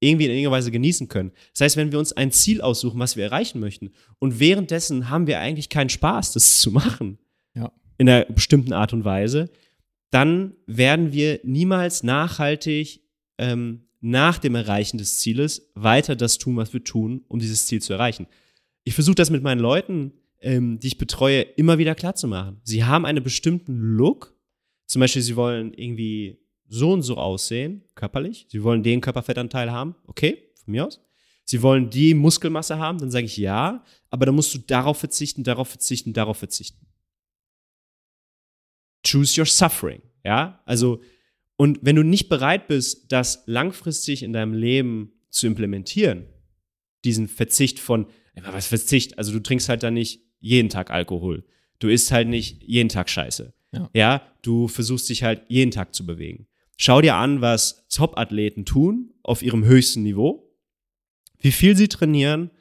irgendwie in irgendeiner Weise genießen können. Das heißt, wenn wir uns ein Ziel aussuchen, was wir erreichen möchten, und währenddessen haben wir eigentlich keinen Spaß, das zu machen, ja. in einer bestimmten Art und Weise, dann werden wir niemals nachhaltig ähm, nach dem Erreichen des Zieles weiter das tun, was wir tun, um dieses Ziel zu erreichen. Ich versuche das mit meinen Leuten, ähm, die ich betreue, immer wieder klar zu machen. Sie haben einen bestimmten Look. Zum Beispiel, sie wollen irgendwie so und so aussehen, körperlich. Sie wollen den Körperfettanteil haben, okay, von mir aus. Sie wollen die Muskelmasse haben, dann sage ich ja, aber dann musst du darauf verzichten, darauf verzichten, darauf verzichten. Choose your suffering, ja? Also, und wenn du nicht bereit bist, das langfristig in deinem Leben zu implementieren, diesen Verzicht von, was Verzicht? Also, du trinkst halt dann nicht jeden Tag Alkohol. Du isst halt nicht jeden Tag Scheiße. Ja. ja, du versuchst dich halt jeden Tag zu bewegen. Schau dir an, was Top-Athleten tun auf ihrem höchsten Niveau, wie viel sie trainieren,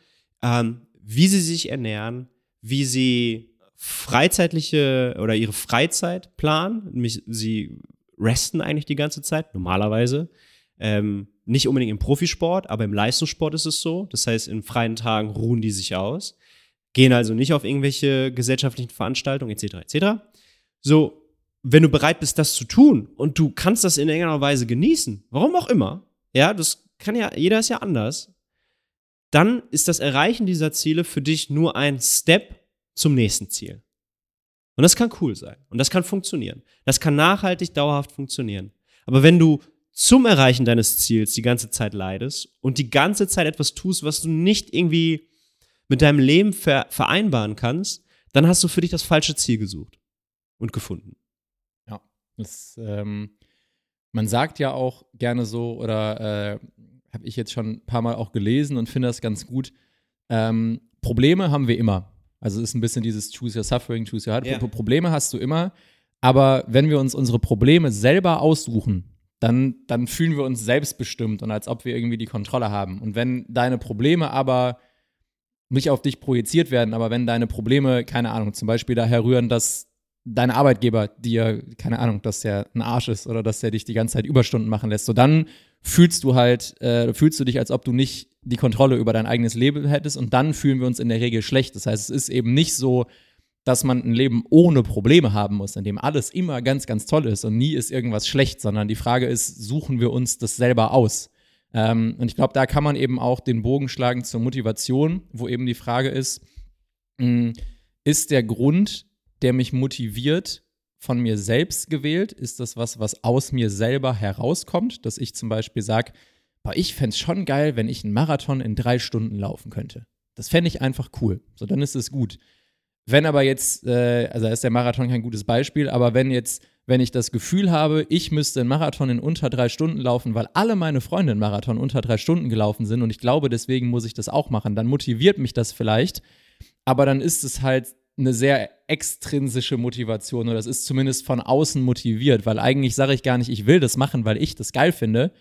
ähm, wie sie sich ernähren, wie sie freizeitliche oder ihre Freizeit planen. Nämlich sie resten eigentlich die ganze Zeit, normalerweise. Ähm, nicht unbedingt im Profisport, aber im Leistungssport ist es so. Das heißt, in freien Tagen ruhen die sich aus, gehen also nicht auf irgendwelche gesellschaftlichen Veranstaltungen etc. etc. So, wenn du bereit bist, das zu tun und du kannst das in irgendeiner Weise genießen, warum auch immer, ja, das kann ja, jeder ist ja anders, dann ist das Erreichen dieser Ziele für dich nur ein Step zum nächsten Ziel. Und das kann cool sein und das kann funktionieren. Das kann nachhaltig, dauerhaft funktionieren. Aber wenn du zum Erreichen deines Ziels die ganze Zeit leidest und die ganze Zeit etwas tust, was du nicht irgendwie mit deinem Leben vereinbaren kannst, dann hast du für dich das falsche Ziel gesucht und gefunden. Das, ähm, man sagt ja auch gerne so, oder äh, habe ich jetzt schon ein paar Mal auch gelesen und finde das ganz gut. Ähm, Probleme haben wir immer. Also ist ein bisschen dieses Choose your suffering, choose your heart. Ja. Probleme hast du immer. Aber wenn wir uns unsere Probleme selber aussuchen, dann, dann fühlen wir uns selbstbestimmt und als ob wir irgendwie die Kontrolle haben. Und wenn deine Probleme aber nicht auf dich projiziert werden, aber wenn deine Probleme, keine Ahnung, zum Beispiel daher rühren, dass dein Arbeitgeber dir, keine Ahnung, dass der ein Arsch ist oder dass der dich die ganze Zeit Überstunden machen lässt, so dann fühlst du halt, äh, fühlst du dich, als ob du nicht die Kontrolle über dein eigenes Leben hättest und dann fühlen wir uns in der Regel schlecht. Das heißt, es ist eben nicht so, dass man ein Leben ohne Probleme haben muss, in dem alles immer ganz, ganz toll ist und nie ist irgendwas schlecht, sondern die Frage ist, suchen wir uns das selber aus? Ähm, und ich glaube, da kann man eben auch den Bogen schlagen zur Motivation, wo eben die Frage ist, mh, hm, ist der Grund, der mich motiviert, von mir selbst gewählt? Ist das was, was aus mir selber herauskommt, dass ich zum Beispiel sage, ich fände es schon geil, wenn ich einen Marathon in drei Stunden laufen könnte. Das fände ich einfach cool. So, dann ist es gut. Wenn aber jetzt, äh, also ist der Marathon kein gutes Beispiel, aber wenn jetzt, wenn ich das Gefühl habe, ich müsste einen Marathon in unter drei Stunden laufen, weil alle meine Freunde einen Marathon unter drei Stunden gelaufen sind und ich glaube, deswegen muss ich das auch machen, dann motiviert mich das vielleicht, aber dann ist es halt eine sehr extrinsische Motivation oder es ist zumindest von außen motiviert, weil eigentlich sage ich gar nicht, ich will das machen, weil ich das geil finde,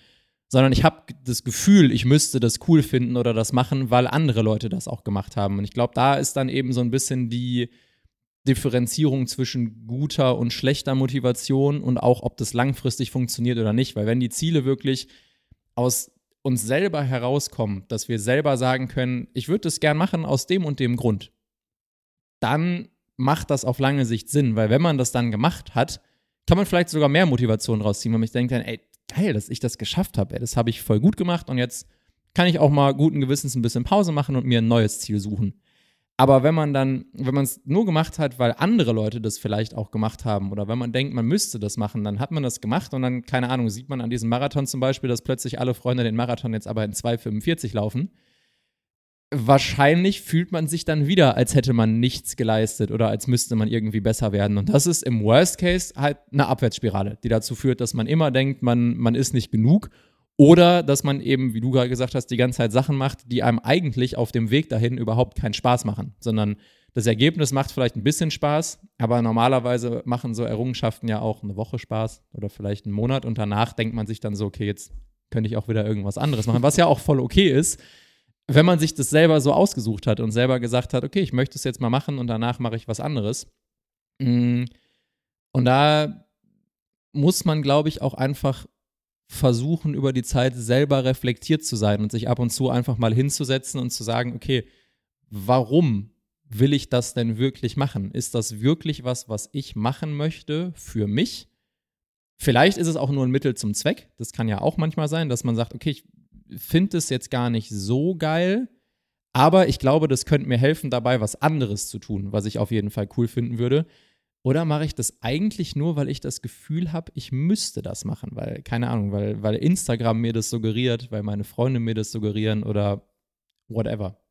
sondern ich habe das Gefühl, ich müsste das cool finden oder das machen, weil andere Leute das auch gemacht haben. Und ich glaube, da ist dann eben so ein bisschen die Differenzierung zwischen guter und schlechter Motivation und auch, ob das langfristig funktioniert oder nicht. Weil wenn die Ziele wirklich aus uns selber herauskommen, dass wir selber sagen können, ich würde das gern machen aus dem und dem Grund, dann macht das auf lange Sicht Sinn, weil wenn man das dann gemacht hat, kann man vielleicht sogar mehr Motivation rausziehen, weil man sich denkt dann, ey, geil, dass ich das geschafft habe. Das habe ich voll gut gemacht und jetzt kann ich auch mal guten Gewissens ein bisschen Pause machen und mir ein neues Ziel suchen. Aber wenn man dann, wenn man es nur gemacht hat, weil andere Leute das vielleicht auch gemacht haben oder wenn man denkt, man müsste das machen, dann hat man das gemacht und dann, keine Ahnung, sieht man an diesem Marathon zum Beispiel, dass plötzlich alle Freunde den Marathon jetzt aber in 2,45 laufen. Wahrscheinlich fühlt man sich dann wieder, als hätte man nichts geleistet oder als müsste man irgendwie besser werden. Und das ist im Worst Case halt eine Abwärtsspirale, die dazu führt, dass man immer denkt, man, man ist nicht genug oder dass man eben, wie du gerade gesagt hast, die ganze Zeit Sachen macht, die einem eigentlich auf dem Weg dahin überhaupt keinen Spaß machen, sondern das Ergebnis macht vielleicht ein bisschen Spaß, aber normalerweise machen so Errungenschaften ja auch eine Woche Spaß oder vielleicht einen Monat und danach denkt man sich dann so, okay, jetzt könnte ich auch wieder irgendwas anderes machen, was ja auch voll okay ist, wenn man sich das selber so ausgesucht hat und selber gesagt hat, okay, ich möchte es jetzt mal machen und danach mache ich was anderes. Mm, und da muss man, glaube ich, auch einfach versuchen, über die Zeit selber reflektiert zu sein und sich ab und zu einfach mal hinzusetzen und zu sagen, okay, warum will ich das denn wirklich machen? Ist das wirklich was, was ich machen möchte für mich? Vielleicht ist es auch nur ein Mittel zum Zweck. Das kann ja auch manchmal sein, dass man sagt, okay, ich finde es jetzt gar nicht so geil, aber ich glaube, das könnte mir helfen, dabei was anderes zu tun, was ich auf jeden Fall cool finden würde. Oder mache ich das eigentlich nur, weil ich das Gefühl habe, ich müsste das machen? Weil, keine Ahnung, weil, weil Instagram mir das suggeriert, weil meine Freunde mir das suggerieren oder whatever.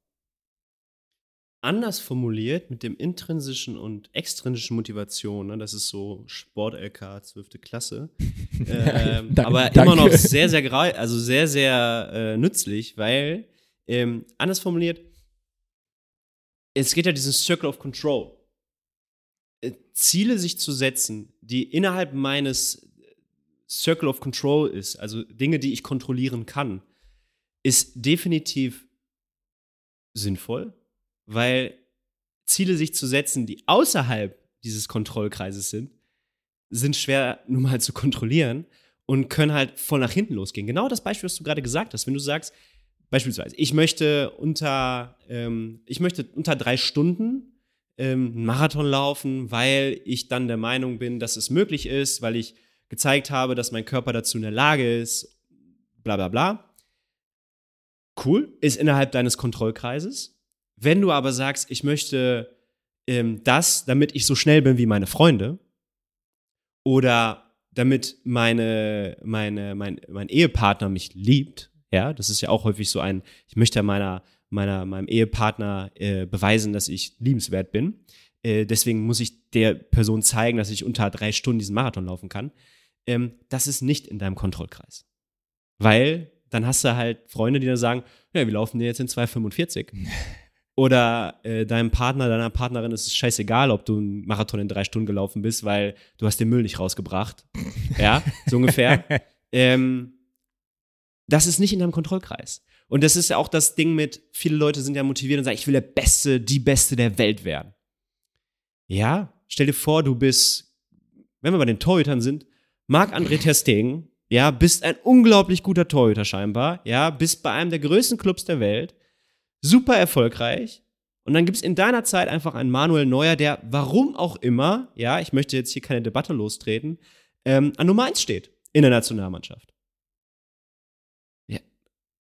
Anders formuliert mit dem intrinsischen und extrinsischen Motivation, ne, das ist so Sport-LK 12. Klasse, ähm, danke, aber danke. immer noch sehr, sehr, also sehr, sehr äh, nützlich, weil ähm, anders formuliert, es geht ja diesen Circle of Control. Äh, Ziele sich zu setzen, die innerhalb meines Circle of Control ist, also Dinge, die ich kontrollieren kann, ist definitiv sinnvoll, weil Ziele sich zu setzen, die außerhalb dieses Kontrollkreises sind, sind schwer nun mal zu kontrollieren und können halt voll nach hinten losgehen. Genau das Beispiel, was du gerade gesagt hast. Wenn du sagst, beispielsweise, ich möchte unter, ähm, ich möchte unter drei Stunden ähm, einen Marathon laufen, weil ich dann der Meinung bin, dass es möglich ist, weil ich gezeigt habe, dass mein Körper dazu in der Lage ist, bla bla bla. Cool, ist innerhalb deines Kontrollkreises. Wenn du aber sagst, ich möchte ähm, das, damit ich so schnell bin wie meine Freunde, oder damit meine, meine, mein, mein Ehepartner mich liebt, ja, das ist ja auch häufig so ein, ich möchte meiner meiner, meinem Ehepartner äh, beweisen, dass ich liebenswert bin. Äh, deswegen muss ich der Person zeigen, dass ich unter drei Stunden diesen Marathon laufen kann. Ähm, das ist nicht in deinem Kontrollkreis. Weil dann hast du halt Freunde, die dann sagen, ja, wir laufen dir jetzt in 2,45. Oder äh, deinem Partner, deiner Partnerin ist es scheißegal, ob du einen Marathon in drei Stunden gelaufen bist, weil du hast den Müll nicht rausgebracht. ja, so ungefähr. ähm, das ist nicht in deinem Kontrollkreis. Und das ist ja auch das Ding mit, viele Leute sind ja motiviert und sagen, ich will der Beste, die Beste der Welt werden. Ja, stell dir vor, du bist, wenn wir bei den Torhütern sind, Marc-André Testegen, ja, bist ein unglaublich guter Torhüter scheinbar, ja, bist bei einem der größten Clubs der Welt, super erfolgreich, Und dann gibt es in deiner Zeit einfach einen Manuel Neuer, der, warum auch immer, ja, ich möchte jetzt hier keine Debatte lostreten, ähm, an Nummer 1 steht in der Nationalmannschaft. Ja,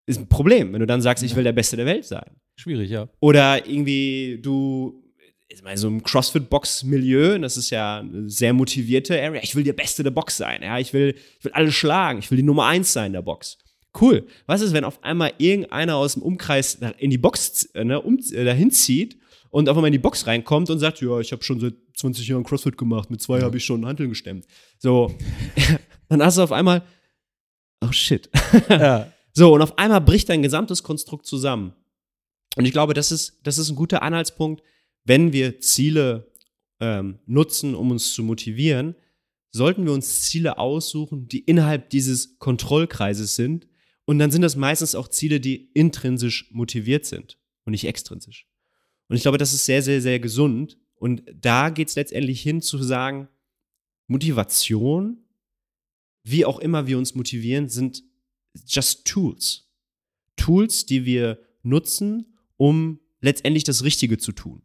ist ein Problem, wenn du dann sagst, ich will der Beste der Welt sein. Schwierig, ja. Oder irgendwie du, ich meine, so im CrossFit-Box-Milieu, das ist ja eine sehr motivierte Area, ich will der Beste der Box sein, ja, ich will, ich will alle schlagen, ich will die Nummer 1 sein in der Box. Cool. Was ist, wenn auf einmal irgendeiner aus dem Umkreis in die Box äh, ne, um, äh, dahin zieht und auf einmal in die Box reinkommt und sagt, ja, ich habe schon seit 20 Jahren CrossFit gemacht, mit zwei ja. habe ich schon Handeln gestemmt. So, dann hast du auf einmal, oh shit. Ja. So, und auf einmal bricht dein gesamtes Konstrukt zusammen. Und ich glaube, das ist, das ist ein guter Anhaltspunkt, wenn wir Ziele ähm, nutzen, um uns zu motivieren, sollten wir uns Ziele aussuchen, die innerhalb dieses Kontrollkreises sind, und dann sind das meistens auch Ziele, die intrinsisch motiviert sind und nicht extrinsisch. Und ich glaube, das ist sehr, sehr, sehr gesund. Und da geht es letztendlich hin zu sagen, Motivation, wie auch immer wir uns motivieren, sind just Tools. Tools, die wir nutzen, um letztendlich das Richtige zu tun.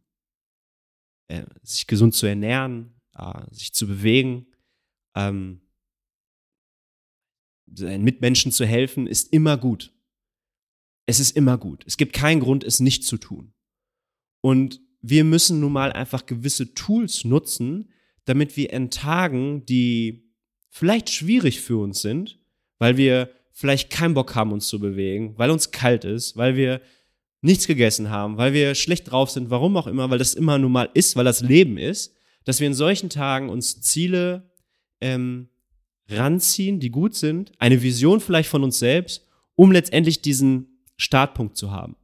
Äh, sich gesund zu ernähren, äh, sich zu bewegen, ähm, seinen Mitmenschen zu helfen, ist immer gut. Es ist immer gut. Es gibt keinen Grund, es nicht zu tun. Und wir müssen nun mal einfach gewisse Tools nutzen, damit wir in Tagen, die vielleicht schwierig für uns sind, weil wir vielleicht keinen Bock haben, uns zu bewegen, weil uns kalt ist, weil wir nichts gegessen haben, weil wir schlecht drauf sind, warum auch immer, weil das immer nun mal ist, weil das Leben ist, dass wir in solchen Tagen uns Ziele ähm, ranziehen, die gut sind, eine Vision vielleicht von uns selbst, um letztendlich diesen Startpunkt zu haben,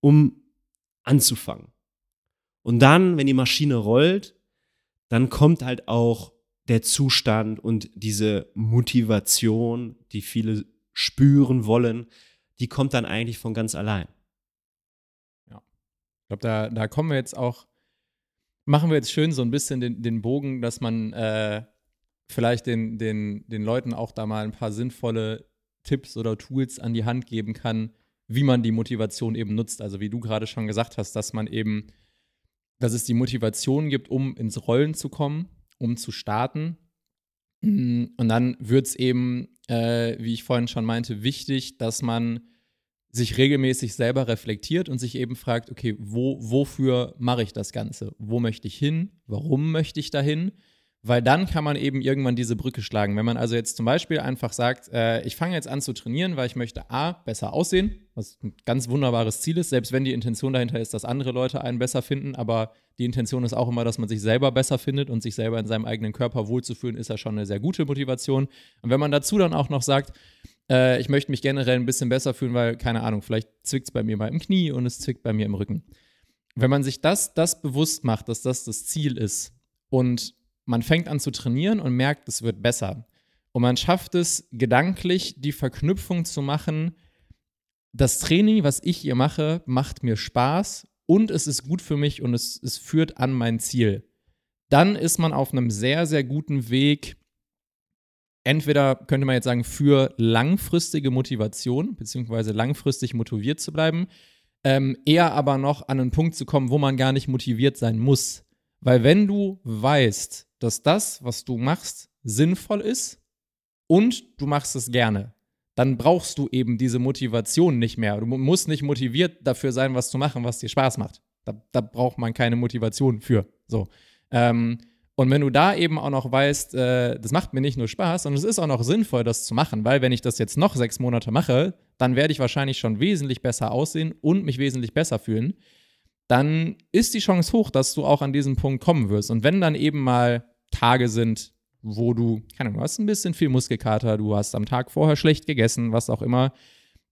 um anzufangen. Und dann, wenn die Maschine rollt, dann kommt halt auch der Zustand und diese Motivation, die viele spüren wollen, die kommt dann eigentlich von ganz allein. Ja. Ich glaube, da, da kommen wir jetzt auch, machen wir jetzt schön so ein bisschen den, den Bogen, dass man äh, vielleicht den, den, den Leuten auch da mal ein paar sinnvolle Tipps oder Tools an die Hand geben kann, wie man die Motivation eben nutzt. Also wie du gerade schon gesagt hast, dass man eben, dass es die Motivation gibt, um ins Rollen zu kommen, um zu starten. Und dann wird es eben, äh, wie ich vorhin schon meinte, wichtig, dass man sich regelmäßig selber reflektiert und sich eben fragt, okay, wo, wofür mache ich das Ganze? Wo möchte ich hin? Warum möchte ich dahin? Weil dann kann man eben irgendwann diese Brücke schlagen. Wenn man also jetzt zum Beispiel einfach sagt, äh, ich fange jetzt an zu trainieren, weil ich möchte A, besser aussehen, was ein ganz wunderbares Ziel ist, selbst wenn die Intention dahinter ist, dass andere Leute einen besser finden, aber die Intention ist auch immer, dass man sich selber besser findet und sich selber in seinem eigenen Körper wohlzufühlen, ist ja schon eine sehr gute Motivation. Und wenn man dazu dann auch noch sagt, äh, ich möchte mich generell ein bisschen besser fühlen, weil, keine Ahnung, vielleicht zwickt es bei mir mal im Knie und es zwickt bei mir im Rücken. Wenn man sich das, das bewusst macht, dass das das Ziel ist und man fängt an zu trainieren und merkt, es wird besser. Und man schafft es gedanklich, die Verknüpfung zu machen, das Training, was ich hier mache, macht mir Spaß und es ist gut für mich und es, es führt an mein Ziel. Dann ist man auf einem sehr, sehr guten Weg, entweder könnte man jetzt sagen, für langfristige Motivation, beziehungsweise langfristig motiviert zu bleiben, ähm, eher aber noch an einen Punkt zu kommen, wo man gar nicht motiviert sein muss. Weil wenn du weißt, dass das, was du machst, sinnvoll ist und du machst es gerne. Dann brauchst du eben diese Motivation nicht mehr. Du musst nicht motiviert dafür sein, was zu machen, was dir Spaß macht. Da, da braucht man keine Motivation für. So. Ähm, und wenn du da eben auch noch weißt, äh, das macht mir nicht nur Spaß, sondern es ist auch noch sinnvoll, das zu machen, weil wenn ich das jetzt noch sechs Monate mache, dann werde ich wahrscheinlich schon wesentlich besser aussehen und mich wesentlich besser fühlen dann ist die Chance hoch, dass du auch an diesen Punkt kommen wirst. Und wenn dann eben mal Tage sind, wo du, keine Ahnung, du hast ein bisschen viel Muskelkater, du hast am Tag vorher schlecht gegessen, was auch immer,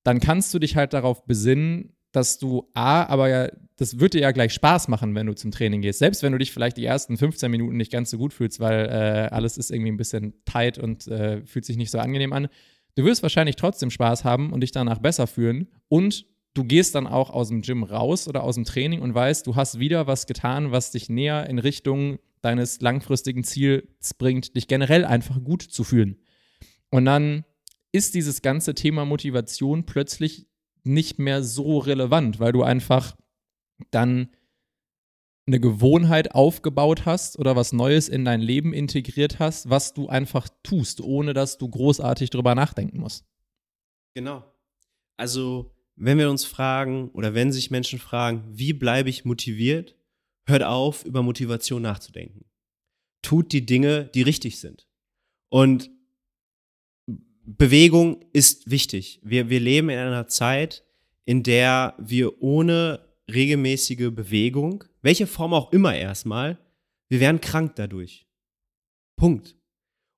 dann kannst du dich halt darauf besinnen, dass du A, aber ja, das wird dir ja gleich Spaß machen, wenn du zum Training gehst. Selbst wenn du dich vielleicht die ersten 15 Minuten nicht ganz so gut fühlst, weil äh, alles ist irgendwie ein bisschen tight und äh, fühlt sich nicht so angenehm an. Du wirst wahrscheinlich trotzdem Spaß haben und dich danach besser fühlen und du gehst dann auch aus dem Gym raus oder aus dem Training und weißt, du hast wieder was getan, was dich näher in Richtung deines langfristigen Ziels bringt, dich generell einfach gut zu fühlen. Und dann ist dieses ganze Thema Motivation plötzlich nicht mehr so relevant, weil du einfach dann eine Gewohnheit aufgebaut hast oder was Neues in dein Leben integriert hast, was du einfach tust, ohne dass du großartig drüber nachdenken musst. Genau. Also, wenn wir uns fragen oder wenn sich Menschen fragen, wie bleibe ich motiviert, hört auf, über Motivation nachzudenken. Tut die Dinge, die richtig sind. Und Bewegung ist wichtig. Wir, wir leben in einer Zeit, in der wir ohne regelmäßige Bewegung, welche Form auch immer erstmal, wir werden krank dadurch. Punkt.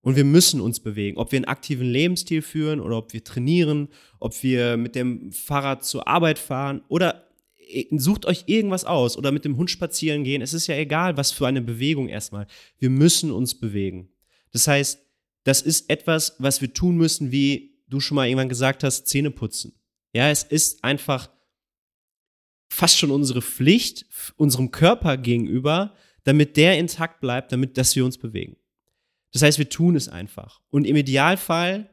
Und wir müssen uns bewegen. Ob wir einen aktiven Lebensstil führen oder ob wir trainieren, ob wir mit dem Fahrrad zur Arbeit fahren oder äh, sucht euch irgendwas aus oder mit dem Hund spazieren gehen. Es ist ja egal, was für eine Bewegung erstmal. Wir müssen uns bewegen. Das heißt, das ist etwas, was wir tun müssen, wie du schon mal irgendwann gesagt hast, Zähne putzen. Ja, es ist einfach fast schon unsere Pflicht unserem Körper gegenüber, damit der intakt bleibt, damit, dass wir uns bewegen. Das heißt, wir tun es einfach. Und im Idealfall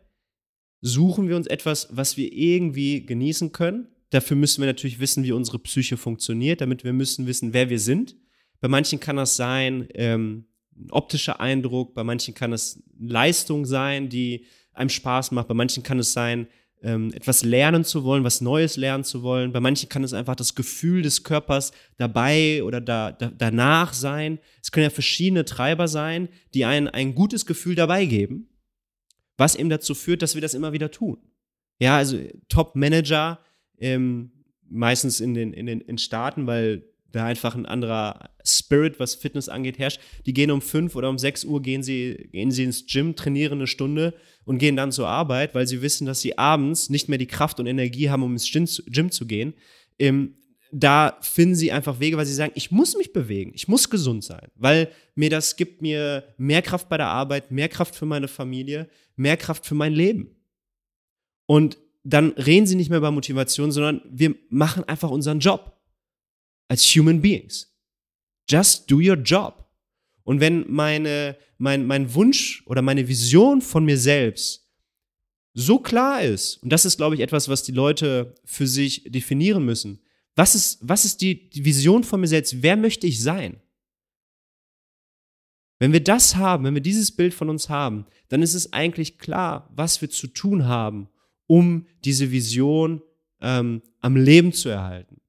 suchen wir uns etwas, was wir irgendwie genießen können. Dafür müssen wir natürlich wissen, wie unsere Psyche funktioniert, damit wir müssen wissen, wer wir sind. Bei manchen kann das sein, ähm, ein optischer Eindruck, bei manchen kann es Leistung sein, die einem Spaß macht, bei manchen kann es sein, ähm, etwas lernen zu wollen, was Neues lernen zu wollen. Bei manchen kann es einfach das Gefühl des Körpers dabei oder da, da, danach sein. Es können ja verschiedene Treiber sein, die einen ein gutes Gefühl dabei geben, was eben dazu führt, dass wir das immer wieder tun. Ja, also Top-Manager, ähm, meistens in den, in den in Staaten, weil da einfach ein anderer Spirit, was Fitness angeht, herrscht. Die gehen um fünf oder um sechs Uhr gehen sie, gehen sie ins Gym, trainieren eine Stunde und gehen dann zur Arbeit, weil sie wissen, dass sie abends nicht mehr die Kraft und Energie haben, um ins Gym zu, Gym zu gehen. Ähm, da finden sie einfach Wege, weil sie sagen, ich muss mich bewegen, ich muss gesund sein, weil mir das gibt mir mehr Kraft bei der Arbeit, mehr Kraft für meine Familie, mehr Kraft für mein Leben. Und dann reden sie nicht mehr über Motivation, sondern wir machen einfach unseren Job als Human Beings. Just do your job. Und wenn meine, mein, mein Wunsch oder meine Vision von mir selbst so klar ist, und das ist, glaube ich, etwas, was die Leute für sich definieren müssen, was ist, was ist die, die Vision von mir selbst? Wer möchte ich sein? Wenn wir das haben, wenn wir dieses Bild von uns haben, dann ist es eigentlich klar, was wir zu tun haben, um diese Vision ähm, am Leben zu erhalten.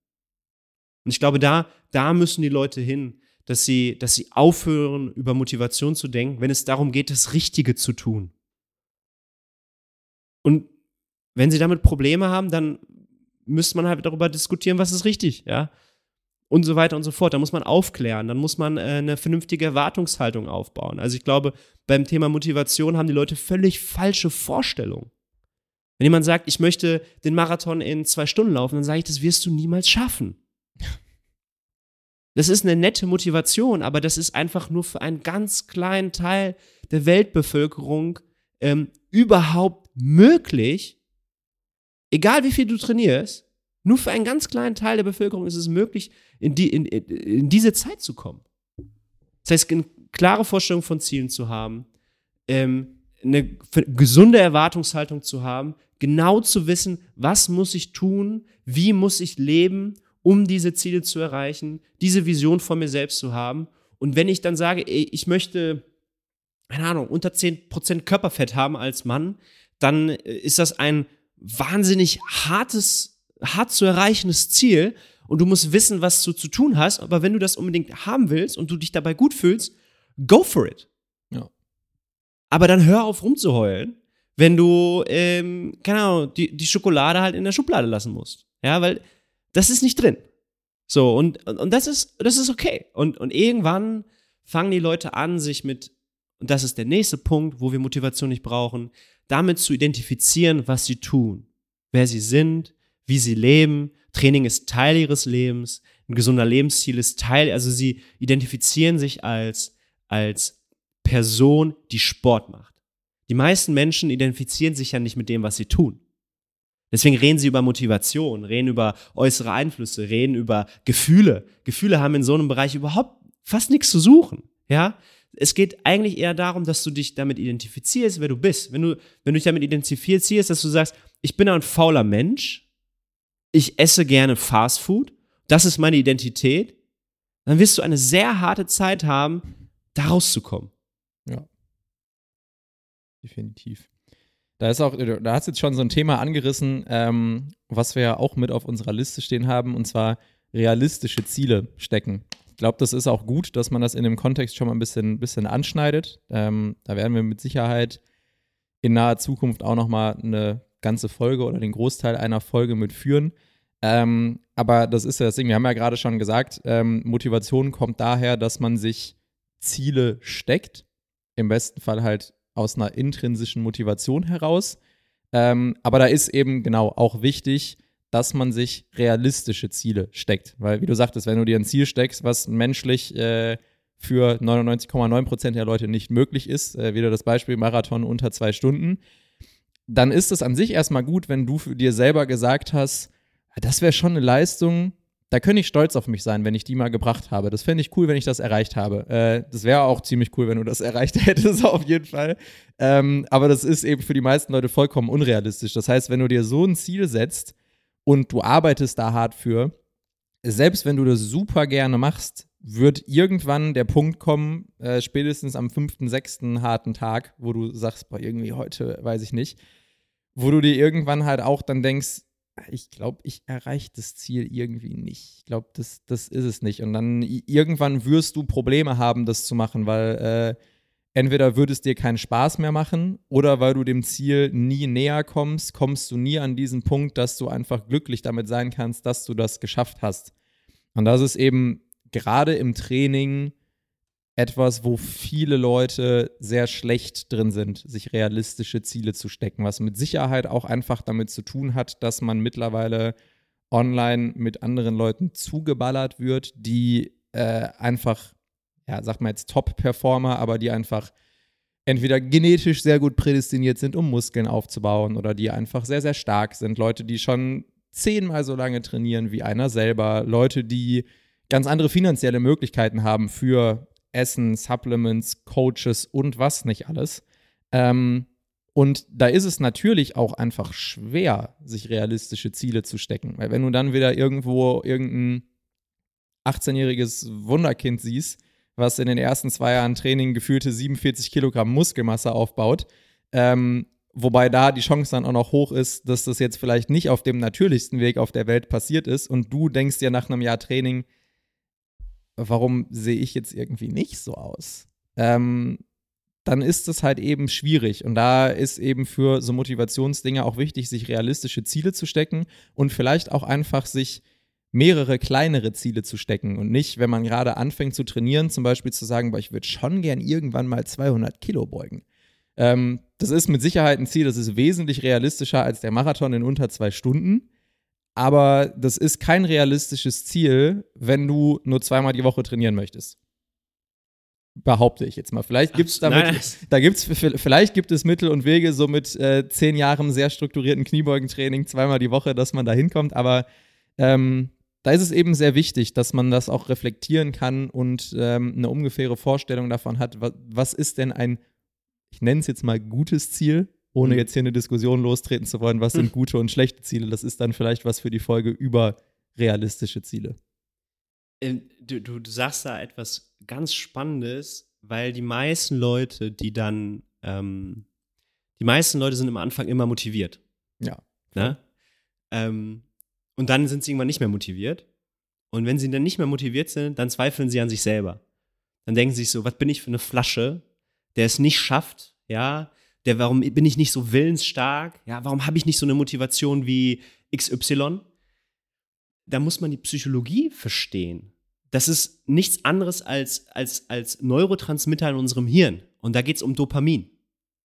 Und ich glaube, da, da müssen die Leute hin, dass sie, dass sie aufhören, über Motivation zu denken, wenn es darum geht, das Richtige zu tun. Und wenn sie damit Probleme haben, dann müsste man halt darüber diskutieren, was ist richtig, ja. Und so weiter und so fort. Da muss man aufklären, dann muss man äh, eine vernünftige Erwartungshaltung aufbauen. Also ich glaube, beim Thema Motivation haben die Leute völlig falsche Vorstellungen. Wenn jemand sagt, ich möchte den Marathon in zwei Stunden laufen, dann sage ich, das wirst du niemals schaffen. Das ist eine nette Motivation, aber das ist einfach nur für einen ganz kleinen Teil der Weltbevölkerung ähm, überhaupt möglich. Egal wie viel du trainierst, nur für einen ganz kleinen Teil der Bevölkerung ist es möglich, in, die, in, in diese Zeit zu kommen. Das heißt, eine klare Vorstellung von Zielen zu haben, ähm, eine gesunde Erwartungshaltung zu haben, genau zu wissen, was muss ich tun, wie muss ich leben, um diese Ziele zu erreichen, diese Vision von mir selbst zu haben. Und wenn ich dann sage, ey, ich möchte, keine Ahnung, unter 10% Körperfett haben als Mann, dann äh, ist das ein wahnsinnig hartes, hart zu erreichendes Ziel. Und du musst wissen, was du zu tun hast. Aber wenn du das unbedingt haben willst und du dich dabei gut fühlst, go for it. Ja. Aber dann hör auf rumzuheulen, wenn du, ähm, keine Ahnung, die, die Schokolade halt in der Schublade lassen musst. Ja, weil das ist nicht drin. So, und, und, und das ist, das ist okay. Und, und irgendwann fangen die Leute an, sich mit, und das ist der nächste Punkt, wo wir Motivation nicht brauchen, damit zu identifizieren, was sie tun, wer sie sind, wie sie leben. Training ist Teil ihres Lebens, ein gesunder Lebensstil ist Teil, also sie identifizieren sich als, als Person, die Sport macht. Die meisten Menschen identifizieren sich ja nicht mit dem, was sie tun. Deswegen reden sie über Motivation, reden über äußere Einflüsse, reden über Gefühle. Gefühle haben in so einem Bereich überhaupt fast nichts zu suchen. Ja, es geht eigentlich eher darum, dass du dich damit identifizierst, wer du bist. Wenn du, wenn du dich damit identifizierst, dass du sagst, ich bin ein fauler Mensch, ich esse gerne Fast Food, das ist meine Identität, dann wirst du eine sehr harte Zeit haben, da rauszukommen. Ja. Definitiv. Da ist auch, da hast jetzt schon so ein Thema angerissen, ähm, was wir ja auch mit auf unserer Liste stehen haben, und zwar realistische Ziele stecken. Ich glaube, das ist auch gut, dass man das in dem Kontext schon mal ein bisschen, bisschen anschneidet. Ähm, da werden wir mit Sicherheit in naher Zukunft auch noch mal eine ganze Folge oder den Großteil einer Folge mitführen. Ähm, aber das ist ja das Ding, wir haben ja gerade schon gesagt, ähm, Motivation kommt daher, dass man sich Ziele steckt. Im besten Fall halt aus einer intrinsischen Motivation heraus. Ähm, aber da ist eben genau auch wichtig, dass man sich realistische Ziele steckt. Weil, wie du sagtest, wenn du dir ein Ziel steckst, was menschlich äh, für 99,9 Prozent der Leute nicht möglich ist, äh, wieder das Beispiel Marathon unter zwei Stunden, dann ist es an sich erstmal gut, wenn du für dir selber gesagt hast, das wäre schon eine Leistung, da könnte ich stolz auf mich sein, wenn ich die mal gebracht habe. Das fände ich cool, wenn ich das erreicht habe. Äh, das wäre auch ziemlich cool, wenn du das erreicht hättest, auf jeden Fall. Ähm, aber das ist eben für die meisten Leute vollkommen unrealistisch. Das heißt, wenn du dir so ein Ziel setzt, und du arbeitest da hart für, selbst wenn du das super gerne machst, wird irgendwann der Punkt kommen, äh, spätestens am fünften, sechsten harten Tag, wo du sagst, boah, irgendwie heute weiß ich nicht, wo du dir irgendwann halt auch dann denkst, ich glaube, ich erreiche das Ziel irgendwie nicht. Ich glaube, das, das ist es nicht. Und dann irgendwann wirst du Probleme haben, das zu machen, weil äh, entweder würde es dir keinen Spaß mehr machen oder weil du dem Ziel nie näher kommst, kommst du nie an diesen Punkt, dass du einfach glücklich damit sein kannst, dass du das geschafft hast. Und das ist eben gerade im Training etwas, wo viele Leute sehr schlecht drin sind, sich realistische Ziele zu stecken, was mit Sicherheit auch einfach damit zu tun hat, dass man mittlerweile online mit anderen Leuten zugeballert wird, die äh, einfach ja, sag mal jetzt Top-Performer, aber die einfach entweder genetisch sehr gut prädestiniert sind, um Muskeln aufzubauen oder die einfach sehr, sehr stark sind. Leute, die schon zehnmal so lange trainieren wie einer selber. Leute, die ganz andere finanzielle Möglichkeiten haben für Essen, Supplements, Coaches und was nicht alles. Ähm, und da ist es natürlich auch einfach schwer, sich realistische Ziele zu stecken. Weil wenn du dann wieder irgendwo irgendein 18-jähriges Wunderkind siehst, was in den ersten zwei Jahren Training gefühlte 47 Kilogramm Muskelmasse aufbaut. Ähm, wobei da die Chance dann auch noch hoch ist, dass das jetzt vielleicht nicht auf dem natürlichsten Weg auf der Welt passiert ist und du denkst dir nach einem Jahr Training, warum sehe ich jetzt irgendwie nicht so aus? Ähm, dann ist es halt eben schwierig. Und da ist eben für so Motivationsdinge auch wichtig, sich realistische Ziele zu stecken und vielleicht auch einfach sich mehrere kleinere Ziele zu stecken und nicht, wenn man gerade anfängt zu trainieren, zum Beispiel zu sagen, boah, ich würde schon gern irgendwann mal 200 Kilo beugen. Ähm, das ist mit Sicherheit ein Ziel, das ist wesentlich realistischer als der Marathon in unter zwei Stunden. Aber das ist kein realistisches Ziel, wenn du nur zweimal die Woche trainieren möchtest. Behaupte ich jetzt mal. Vielleicht gibt es damit, da gibt's, vielleicht gibt es Mittel und Wege, so mit äh, zehn Jahren sehr strukturierten Kniebeugentraining zweimal die Woche, dass man da hinkommt. Aber ähm, da ist es eben sehr wichtig, dass man das auch reflektieren kann und ähm, eine ungefähre Vorstellung davon hat, was, was ist denn ein, ich nenne es jetzt mal gutes Ziel, ohne mhm. jetzt hier eine Diskussion lostreten zu wollen, was sind gute und schlechte Ziele. Das ist dann vielleicht was für die Folge über realistische Ziele. Ähm, du, du, du sagst da etwas ganz Spannendes, weil die meisten Leute, die dann, ähm, die meisten Leute sind am Anfang immer motiviert. Ja. Ne? Ähm, und dann sind sie irgendwann nicht mehr motiviert. Und wenn sie dann nicht mehr motiviert sind, dann zweifeln sie an sich selber. Dann denken sie sich so, was bin ich für eine Flasche, der es nicht schafft, ja, der, warum bin ich nicht so willensstark, ja, warum habe ich nicht so eine Motivation wie XY? Da muss man die Psychologie verstehen. Das ist nichts anderes als, als, als Neurotransmitter in unserem Hirn. Und da geht es um Dopamin.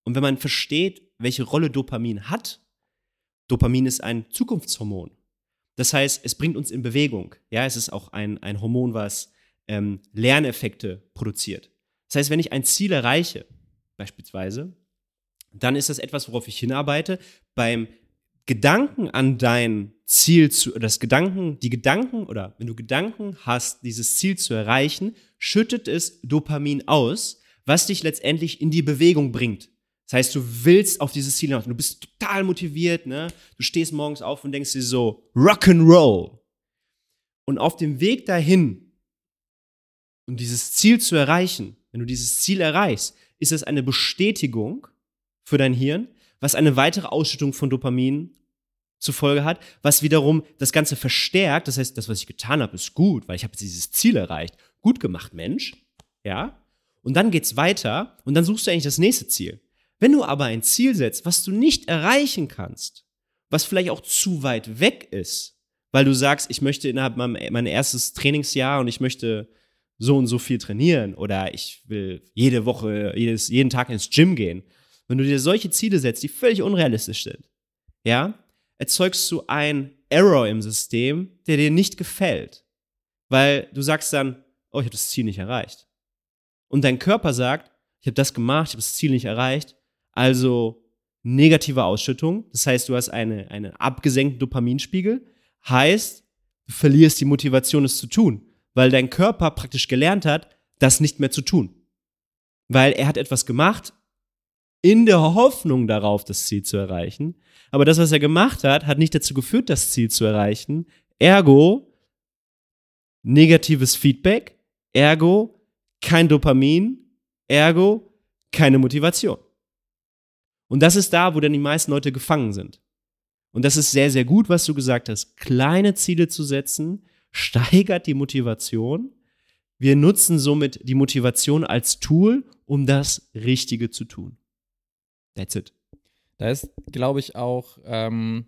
Und wenn man versteht, welche Rolle Dopamin hat, Dopamin ist ein Zukunftshormon. Das heißt, es bringt uns in Bewegung. Ja, es ist auch ein, ein Hormon, was ähm, Lerneffekte produziert. Das heißt, wenn ich ein Ziel erreiche, beispielsweise, dann ist das etwas, worauf ich hinarbeite. Beim Gedanken an dein Ziel zu, das Gedanken, die Gedanken oder wenn du Gedanken hast, dieses Ziel zu erreichen, schüttet es Dopamin aus, was dich letztendlich in die Bewegung bringt. Das heißt, du willst auf dieses Ziel hinaus. Du bist total motiviert, ne? Du stehst morgens auf und denkst dir so, Rock'n'Roll. Und auf dem Weg dahin um dieses Ziel zu erreichen, wenn du dieses Ziel erreichst, ist es eine Bestätigung für dein Hirn, was eine weitere Ausschüttung von Dopamin zur Folge hat, was wiederum das Ganze verstärkt. Das heißt, das, was ich getan habe, ist gut, weil ich habe dieses Ziel erreicht. Gut gemacht, Mensch. Ja. Und dann geht's weiter und dann suchst du eigentlich das nächste Ziel. Wenn du aber ein Ziel setzt, was du nicht erreichen kannst, was vielleicht auch zu weit weg ist, weil du sagst, ich möchte innerhalb meinem mein erstes Trainingsjahr und ich möchte so und so viel trainieren oder ich will jede Woche, jedes, jeden Tag ins Gym gehen. Wenn du dir solche Ziele setzt, die völlig unrealistisch sind, ja, erzeugst du ein Error im System, der dir nicht gefällt. Weil du sagst dann, oh, ich habe das Ziel nicht erreicht. Und dein Körper sagt, ich habe das gemacht, ich habe das Ziel nicht erreicht. Also negative Ausschüttung. Das heißt, du hast eine, einen abgesenkten Dopaminspiegel. Heißt, du verlierst die Motivation, es zu tun, weil dein Körper praktisch gelernt hat, das nicht mehr zu tun. Weil er hat etwas gemacht, in der Hoffnung darauf, das Ziel zu erreichen. Aber das, was er gemacht hat, hat nicht dazu geführt, das Ziel zu erreichen. Ergo, negatives Feedback. Ergo, kein Dopamin. Ergo, keine Motivation. Und das ist da, wo dann die meisten Leute gefangen sind. Und das ist sehr, sehr gut, was du gesagt hast. Kleine Ziele zu setzen, steigert die Motivation. Wir nutzen somit die Motivation als Tool, um das Richtige zu tun. That's it. Da ist, glaube ich, auch, ähm,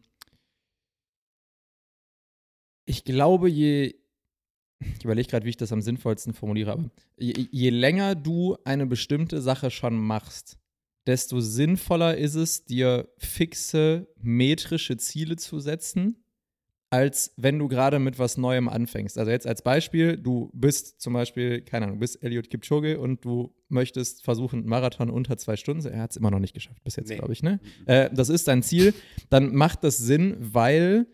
ich glaube, je, ich überlege gerade, wie ich das am sinnvollsten formuliere, aber je, je länger du eine bestimmte Sache schon machst, desto sinnvoller ist es, dir fixe metrische Ziele zu setzen als wenn du gerade mit was Neuem anfängst. Also jetzt als Beispiel, du bist zum Beispiel, keine Ahnung, du bist Elliot Kipchoge und du möchtest versuchen, einen Marathon unter zwei Stunden. Er hat es immer noch nicht geschafft bis jetzt, nee. glaube ich. Ne? Äh, das ist dein Ziel. Dann macht das Sinn, weil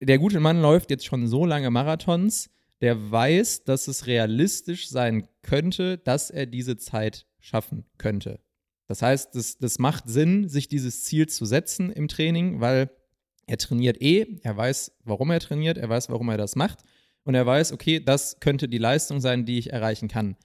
der gute Mann läuft jetzt schon so lange Marathons, der weiß, dass es realistisch sein könnte, dass er diese Zeit schaffen könnte. Das heißt, das, das macht Sinn, sich dieses Ziel zu setzen im Training, weil er trainiert eh, er weiß, warum er trainiert, er weiß, warum er das macht und er weiß, okay, das könnte die Leistung sein, die ich erreichen kann.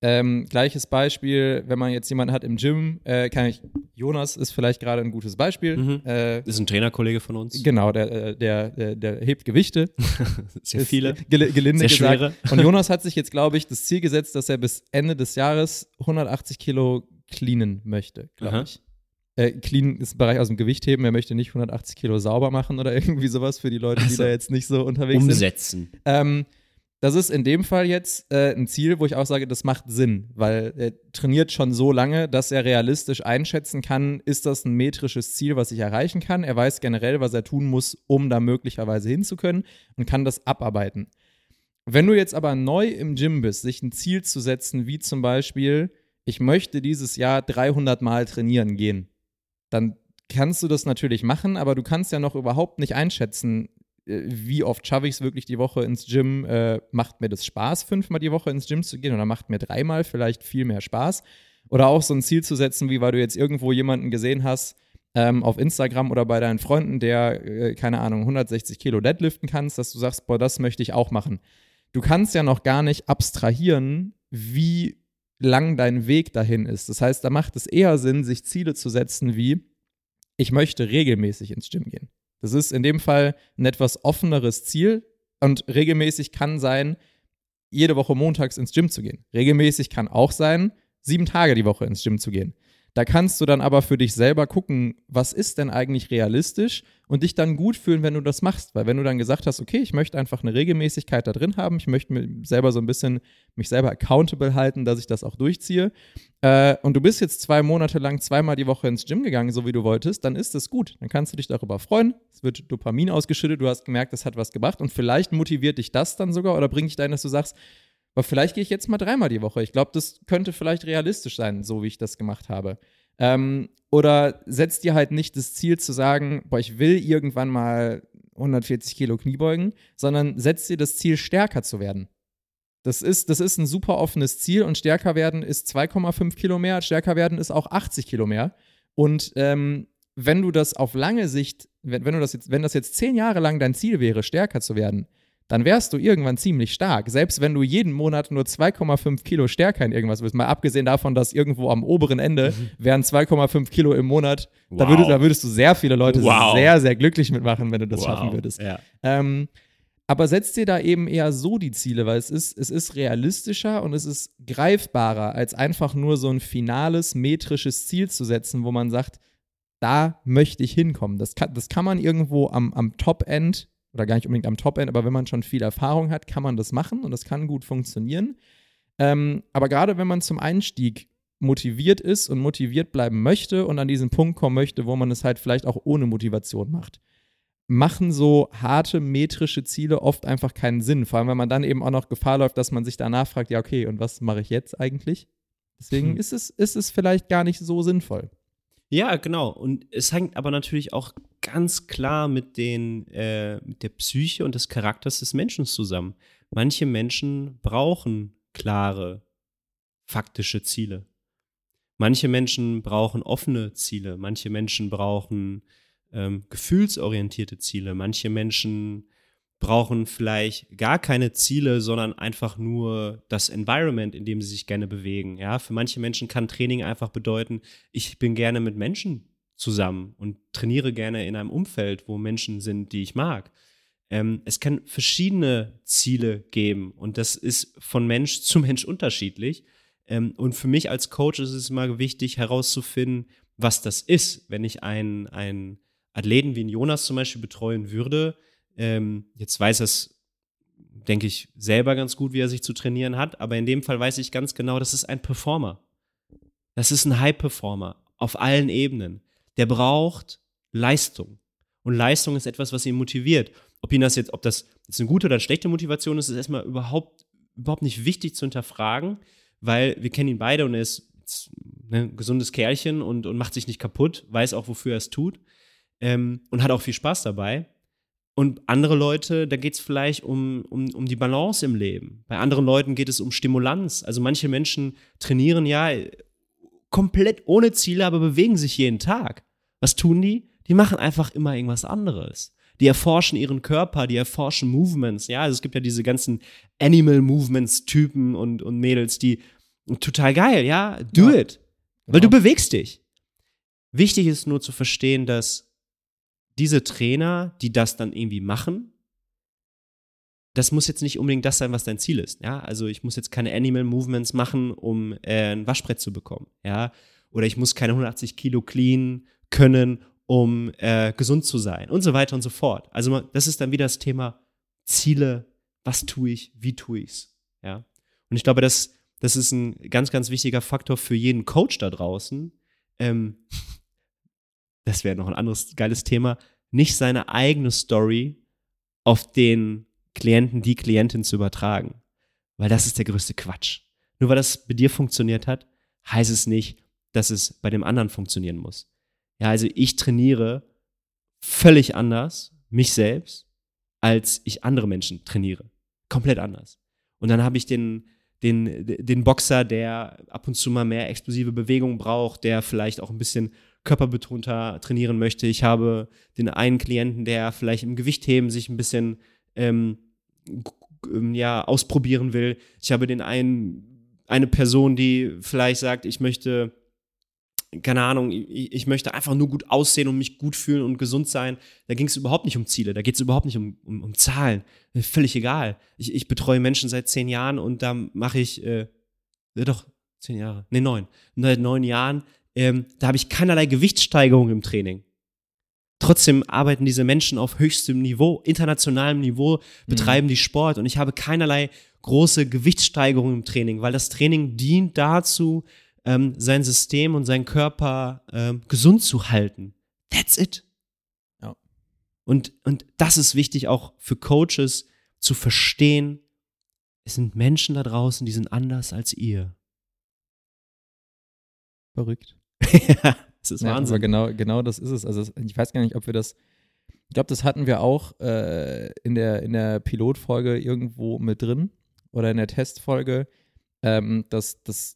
Ähm, gleiches Beispiel, wenn man jetzt jemanden hat im Gym, äh, kann ich, Jonas ist vielleicht gerade ein gutes Beispiel. Mhm. Äh, ist ein Trainerkollege von uns. Genau, der, äh, der, der, der hebt Gewichte. Sehr viele. Gel gelinde Sehr gesagt. schwere. Und Jonas hat sich jetzt, glaube ich, das Ziel gesetzt, dass er bis Ende des Jahres 180 Kilo cleanen möchte, glaube ich. Äh, clean ist ein Bereich aus dem Gewichtheben. Er möchte nicht 180 Kilo sauber machen oder irgendwie sowas für die Leute, die Also, da jetzt nicht so unterwegs Umsetzen. sind. Ähm, das ist in dem Fall jetzt äh, ein Ziel, wo ich auch sage, das macht Sinn, weil er trainiert schon so lange, dass er realistisch einschätzen kann, ist das ein metrisches Ziel, was ich erreichen kann. Er weiß generell, was er tun muss, um da möglicherweise hinzukönnen und kann das abarbeiten. Wenn du jetzt aber neu im Gym bist, sich ein Ziel zu setzen, wie zum Beispiel, ich möchte dieses Jahr 300 Mal trainieren gehen, dann kannst du das natürlich machen, aber du kannst ja noch überhaupt nicht einschätzen, äh, wie oft schaffe ich es wirklich die Woche ins Gym? Äh, macht mir das Spaß, fünfmal die Woche ins Gym zu gehen oder macht mir dreimal vielleicht viel mehr Spaß? Oder auch so ein Ziel zu setzen, wie weil du jetzt irgendwo jemanden gesehen hast ähm, auf Instagram oder bei deinen Freunden, der, äh, keine Ahnung, 160 Kilo deadliften kannst, dass du sagst, boah, das möchte ich auch machen. Du kannst ja noch gar nicht abstrahieren, wie lang dein Weg dahin ist. Das heißt, da macht es eher Sinn, sich Ziele zu setzen wie, ich möchte regelmäßig ins Gym gehen. Das ist in dem Fall ein etwas offeneres Ziel und regelmäßig kann sein, jede Woche montags ins Gym zu gehen. Regelmäßig kann auch sein, sieben Tage die Woche ins Gym zu gehen. Da kannst du dann aber für dich selber gucken, was ist denn eigentlich realistisch und dich dann gut fühlen, wenn du das machst. Weil wenn du dann gesagt hast, okay, ich möchte einfach eine Regelmäßigkeit da drin haben, ich möchte mir selber so ein bisschen mich selber accountable halten, dass ich das auch durchziehe. Äh, und du bist jetzt zwei Monate lang zweimal die Woche ins Gym gegangen, so wie du wolltest, dann ist das gut. Dann kannst du dich darüber freuen. Es wird Dopamin ausgeschüttet, du hast gemerkt, das hat was gebracht und vielleicht motiviert dich das dann sogar oder bringt dich dahin, dass du sagst, aber vielleicht gehe ich jetzt mal dreimal die Woche. Ich glaube, das könnte vielleicht realistisch sein, so wie ich das gemacht habe. Ähm, oder setzt dir halt nicht das Ziel zu sagen, boah, ich will irgendwann mal 140 Kilo Kniebeugen, sondern setzt dir das Ziel, stärker zu werden. Das ist, das ist ein super offenes Ziel und stärker werden ist 2,5 Kilo mehr, stärker werden ist auch 80 Kilo mehr. Und ähm, wenn du das auf lange Sicht, wenn, wenn, du das jetzt, wenn das jetzt zehn Jahre lang dein Ziel wäre, stärker zu werden, dann wärst du irgendwann ziemlich stark. Selbst wenn du jeden Monat nur 2,5 Kilo stärker in irgendwas bist. Mal abgesehen davon, dass irgendwo am oberen Ende mhm. wären 2,5 Kilo im Monat. Wow. Da, würdest, da, würdest, du sehr viele Leute wow. sehr, sehr glücklich mitmachen, wenn du das wow. schaffen würdest. Ja. Ähm, aber setzt dir da eben eher so die Ziele, weil es ist, es ist realistischer und es ist greifbarer, als einfach nur so ein finales metrisches Ziel zu setzen, wo man sagt, da möchte ich hinkommen. Das kann, das kann man irgendwo am, am Top-End oder gar nicht unbedingt am Top-End, aber wenn man schon viel Erfahrung hat, kann man das machen und das kann gut funktionieren. Ähm, aber gerade wenn man zum Einstieg motiviert ist und motiviert bleiben möchte und an diesen Punkt kommen möchte, wo man es halt vielleicht auch ohne Motivation macht, machen so harte metrische Ziele oft einfach keinen Sinn. Vor allem, wenn man dann eben auch noch Gefahr läuft, dass man sich danach fragt, ja, okay, und was mache ich jetzt eigentlich? Deswegen hm. ist, es, ist es vielleicht gar nicht so sinnvoll. Ja, genau. Und es hängt aber natürlich auch ganz klar mit, den, äh, mit der Psyche und des Charakters des Menschen zusammen. Manche Menschen brauchen klare, faktische Ziele. Manche Menschen brauchen offene Ziele. Manche Menschen brauchen ähm, gefühlsorientierte Ziele. Manche Menschen brauchen vielleicht gar keine Ziele, sondern einfach nur das Environment, in dem sie sich gerne bewegen. Ja, für manche Menschen kann Training einfach bedeuten, ich bin gerne mit Menschen zusammen und trainiere gerne in einem Umfeld, wo Menschen sind, die ich mag. Ähm, es kann verschiedene Ziele geben und das ist von Mensch zu Mensch unterschiedlich. Ähm, und für mich als Coach ist es immer wichtig herauszufinden, was das ist. Wenn ich einen, einen Athleten wie einen Jonas zum Beispiel betreuen würde, ähm, jetzt weiß es, denke ich, selber ganz gut, wie er sich zu trainieren hat, aber in dem Fall weiß ich ganz genau, das ist ein Performer. Das ist ein High-Performer auf allen Ebenen. Der braucht Leistung. Und Leistung ist etwas, was ihn motiviert. Ob ihn das jetzt, ob das jetzt eine gute oder eine schlechte Motivation ist, ist erstmal überhaupt, überhaupt nicht wichtig zu hinterfragen, weil wir kennen ihn beide und er ist ne, ein gesundes Kerlchen und, und macht sich nicht kaputt, weiß auch, wofür er es tut ähm, und hat auch viel Spaß dabei. Und andere Leute, da geht es vielleicht um, um, um die Balance im Leben. Bei anderen Leuten geht es um Stimulanz. Also manche Menschen trainieren ja komplett ohne Ziele, aber bewegen sich jeden Tag. Was tun die? Die machen einfach immer irgendwas anderes. Die erforschen ihren Körper, die erforschen Movements. Ja, also es gibt ja diese ganzen Animal Movements Typen und, und Mädels, die total geil, ja, do ja. it. Weil ja. du bewegst dich. Wichtig ist nur zu verstehen, dass diese Trainer, die das dann irgendwie machen, das muss jetzt nicht unbedingt das sein, was dein Ziel ist. Ja, also ich muss jetzt keine Animal Movements machen, um äh, ein Waschbrett zu bekommen. Ja, oder ich muss keine 180 Kilo clean können, um äh, gesund zu sein und so weiter und so fort. Also das ist dann wieder das Thema Ziele. Was tue ich? Wie tue ich's? Ja, und ich glaube, das, das ist ein ganz, ganz wichtiger Faktor für jeden Coach da draußen. Ähm, das wäre noch ein anderes geiles Thema, nicht seine eigene Story auf den Klienten, die Klientin zu übertragen. Weil das ist der größte Quatsch. Nur weil das bei dir funktioniert hat, heißt es nicht, dass es bei dem anderen funktionieren muss. Ja, also ich trainiere völlig anders, mich selbst, als ich andere Menschen trainiere. Komplett anders. Und dann habe ich den, den, den Boxer, der ab und zu mal mehr explosive Bewegung braucht, der vielleicht auch ein bisschen körperbetonter trainieren möchte. Ich habe den einen Klienten, der vielleicht im Gewichtheben sich ein bisschen ähm, ähm, ja, ausprobieren will. Ich habe den einen, eine Person, die vielleicht sagt, ich möchte, keine Ahnung, ich, ich möchte einfach nur gut aussehen und mich gut fühlen und gesund sein. Da ging es überhaupt nicht um Ziele, da geht es überhaupt nicht um, um, um Zahlen. Völlig egal. Ich, ich betreue Menschen seit zehn Jahren und da mache ich, äh, doch, zehn Jahre, nee, neun. Seit neun Jahren ähm, da habe ich keinerlei Gewichtssteigerung im Training. Trotzdem arbeiten diese Menschen auf höchstem Niveau, internationalem Niveau, betreiben mhm. die Sport und ich habe keinerlei große Gewichtssteigerung im Training, weil das Training dient dazu, ähm, sein System und seinen Körper ähm, gesund zu halten. That's it. Ja. Und, und das ist wichtig auch für Coaches zu verstehen, es sind Menschen da draußen, die sind anders als ihr. Verrückt. ja, das ist Wahnsinn. Ja, aber genau, genau das ist es. Also ich weiß gar nicht, ob wir das. Ich glaube, das hatten wir auch äh, in der, in der Pilotfolge irgendwo mit drin oder in der Testfolge, ähm, dass das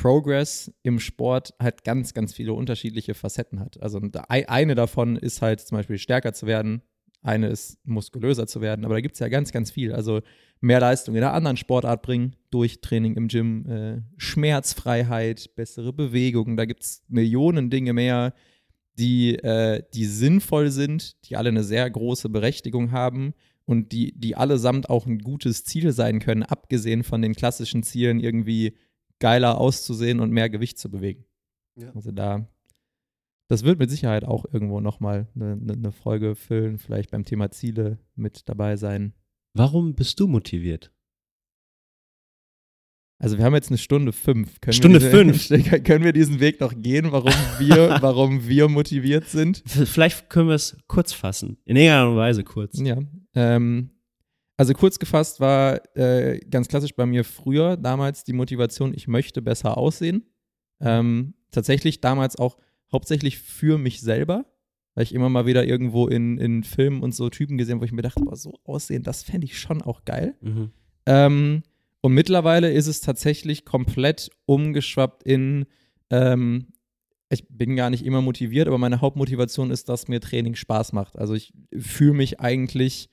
Progress im Sport halt ganz, ganz viele unterschiedliche Facetten hat. Also eine davon ist halt zum Beispiel stärker zu werden, eine ist, muskulöser zu werden, aber da gibt es ja ganz, ganz viel. Also mehr Leistung in einer anderen Sportart bringen, durch Training im Gym, äh, Schmerzfreiheit, bessere Bewegungen, da gibt es Millionen Dinge mehr, die, äh, die sinnvoll sind, die alle eine sehr große Berechtigung haben und die, die allesamt auch ein gutes Ziel sein können, abgesehen von den klassischen Zielen, irgendwie geiler auszusehen und mehr Gewicht zu bewegen. Ja. Also da, das wird mit Sicherheit auch irgendwo nochmal eine, eine Folge füllen, vielleicht beim Thema Ziele mit dabei sein. Warum bist du motiviert? Also wir haben jetzt eine Stunde fünf. Können Stunde diese, fünf. Können wir diesen Weg noch gehen, warum wir, warum wir motiviert sind? Vielleicht können wir es kurz fassen. In irgendeiner Weise kurz. Ja. Ähm, also kurz gefasst war äh, ganz klassisch bei mir früher damals die Motivation, ich möchte besser aussehen. Ähm, tatsächlich damals auch hauptsächlich für mich selber, weil ich immer mal wieder irgendwo in, in Filmen und so Typen gesehen, wo ich mir dachte, boah, so aussehen, das fände ich schon auch geil. Mhm. Ähm, und mittlerweile ist es tatsächlich komplett umgeschwappt in, ähm, ich bin gar nicht immer motiviert, aber meine Hauptmotivation ist, dass mir Training Spaß macht. Also ich fühle mich eigentlich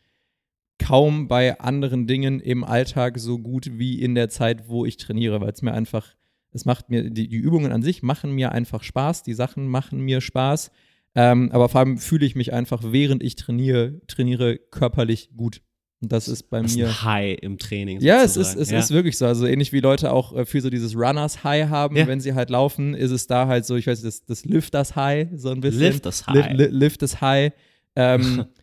kaum bei anderen Dingen im Alltag so gut wie in der Zeit, wo ich trainiere, weil es mir einfach, es macht mir, die, die, Übungen an sich machen mir einfach Spaß, die Sachen machen mir Spaß. Ähm, aber vor allem fühle ich mich einfach, während ich trainiere, trainiere körperlich gut. Und das ist bei das mir. Ist ein High im Training. Sozusagen. Ja, es ist, es ja. ist wirklich so. Also ähnlich wie Leute auch äh, für so dieses Runners High haben, ja. wenn sie halt laufen, ist es da halt so, ich weiß nicht, das, das Lifters High, so ein bisschen. Lifters High. Li, li, Lifters High. Ähm,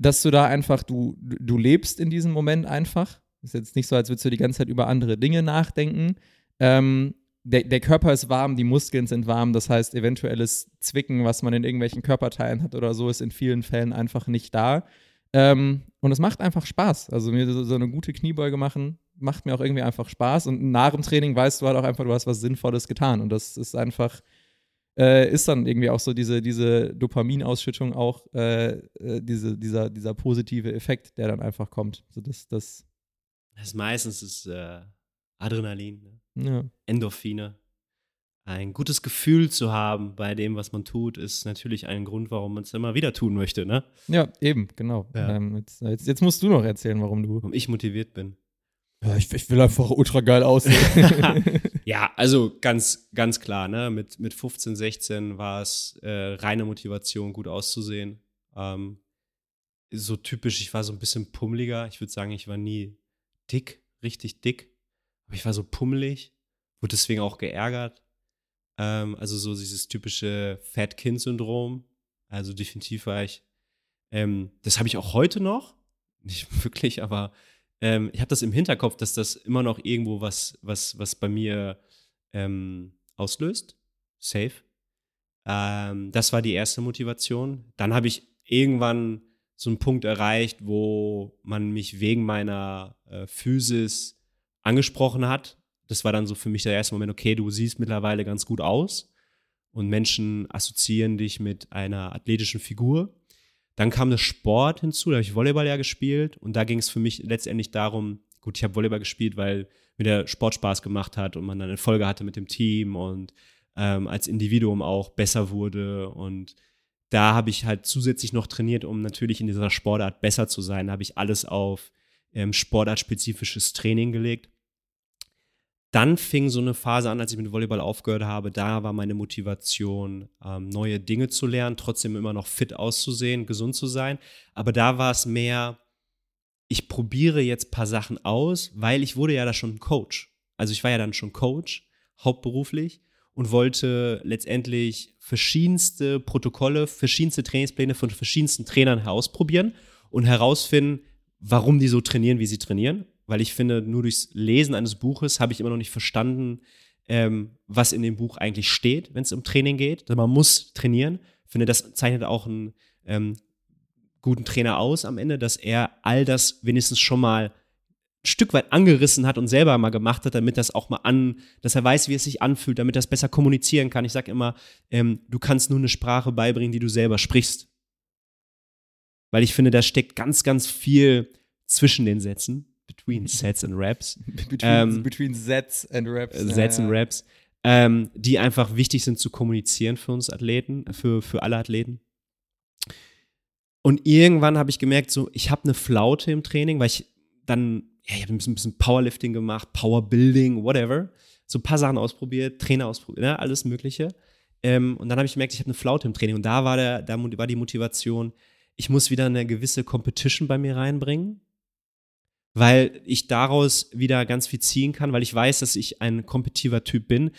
dass du da einfach, du, du lebst in diesem Moment einfach. Ist jetzt nicht so, als würdest du die ganze Zeit über andere Dinge nachdenken. Ähm, der, der, Körper ist warm, die Muskeln sind warm, das heißt, eventuelles Zwicken, was man in irgendwelchen Körperteilen hat oder so, ist in vielen Fällen einfach nicht da. Ähm, und es macht einfach Spaß. Also mir so, so, eine gute Kniebeuge machen, macht mir auch irgendwie einfach Spaß. Und nach dem Training weißt du halt auch einfach, du hast was Sinnvolles getan. Und das ist einfach, äh, ist dann irgendwie auch so diese, diese Dopaminausschüttung, auch äh, äh, diese, dieser, dieser positive Effekt, der dann einfach kommt. Also das, das, das ist meistens ist, äh, Adrenalin, ne? ja. Endorphine ein gutes Gefühl zu haben bei dem, was man tut, ist natürlich ein Grund, warum man es immer wieder tun möchte, ne? Ja, eben, genau. Ja. Ähm, jetzt, jetzt, jetzt, musst du noch erzählen, warum du. Warum ich motiviert bin. Ja, ich, ich will einfach ultra geil aussehen. ja, also ganz, ganz klar, ne? Mit, mit 15, 16 war es äh, reine Motivation, gut auszusehen. Ähm, so typisch, ich war so ein bisschen pummeliger. Ich würde sagen, ich war nie dick, richtig dick. Aber ich war so pummelig, wurde deswegen auch geärgert. Ähm, also so dieses typische Fat-Kind-Syndrom. Also definitiv war ich. Ähm, das habe ich auch heute noch. Nicht wirklich, aber ähm, ich habe das im Hinterkopf, dass das immer noch irgendwo was, was, was bei mir ähm, auslöst. Safe. Ähm, das war die erste Motivation. Dann habe ich irgendwann so einen Punkt erreicht, wo man mich wegen meiner äh, Physis angesprochen hat das war dann so für mich der erste Moment, okay, du siehst mittlerweile ganz gut aus und Menschen assoziieren dich mit einer athletischen Figur. Dann kam der Sport hinzu, da habe ich Volleyball ja gespielt und da ging es für mich letztendlich darum, gut, ich habe Volleyball gespielt, weil mir der Sport Spaß gemacht hat und man dann eine Folge hatte mit dem Team und ähm, als Individuum auch besser wurde und da habe ich halt zusätzlich noch trainiert, um natürlich in dieser Sportart besser zu sein. Da habe ich alles auf ähm, sportartspezifisches Training gelegt dann fing so eine Phase an, als ich mit Volleyball aufgehört habe. Da war meine Motivation, ähm, neue Dinge zu lernen, trotzdem immer noch fit auszusehen, gesund zu sein. Aber da war es mehr, ich probiere jetzt ein paar Sachen aus, weil ich wurde ja da schon Coach. Also ich war ja dann schon Coach, hauptberuflich und wollte letztendlich verschiedenste Protokolle, verschiedenste Trainingspläne von verschiedensten Trainern herausprobieren und herausfinden, warum die so trainieren, wie sie trainieren weil ich finde, nur durchs Lesen eines Buches habe ich immer noch nicht verstanden, ähm, was in dem Buch eigentlich steht, wenn es um Training geht. Also man muss trainieren. Ich finde, das zeichnet auch einen ähm, guten Trainer aus am Ende, dass er all das wenigstens schon mal ein Stück weit angerissen hat und selber mal gemacht hat, damit das auch mal an, dass er weiß, wie es sich anfühlt, damit er es besser kommunizieren kann. Ich sage immer, ähm, du kannst nur eine Sprache beibringen, die du selber sprichst. Weil ich finde, da steckt ganz, ganz viel zwischen den Sätzen between Sets and Raps. between, ähm, between Sets and Raps. Äh, Sets ja, and Raps, ähm, die einfach wichtig sind zu kommunizieren für uns Athleten, für, für alle Athleten. Und irgendwann habe ich gemerkt, so, ich habe eine Flaute im Training, weil ich dann, ja, ich habe ein bisschen, Powerlifting gemacht, Powerbuilding, whatever. So ein paar Sachen ausprobiert, Trainer ausprobiert, ne, alles Mögliche. Ähm, und dann habe ich gemerkt, ich habe eine Flaute im Training. Und da war, der, da war die Motivation, ich muss wieder eine gewisse Competition bei mir reinbringen, weil ich daraus wieder ganz viel ziehen kann, weil ich weiß, dass ich ein kompetitiver Typ bin.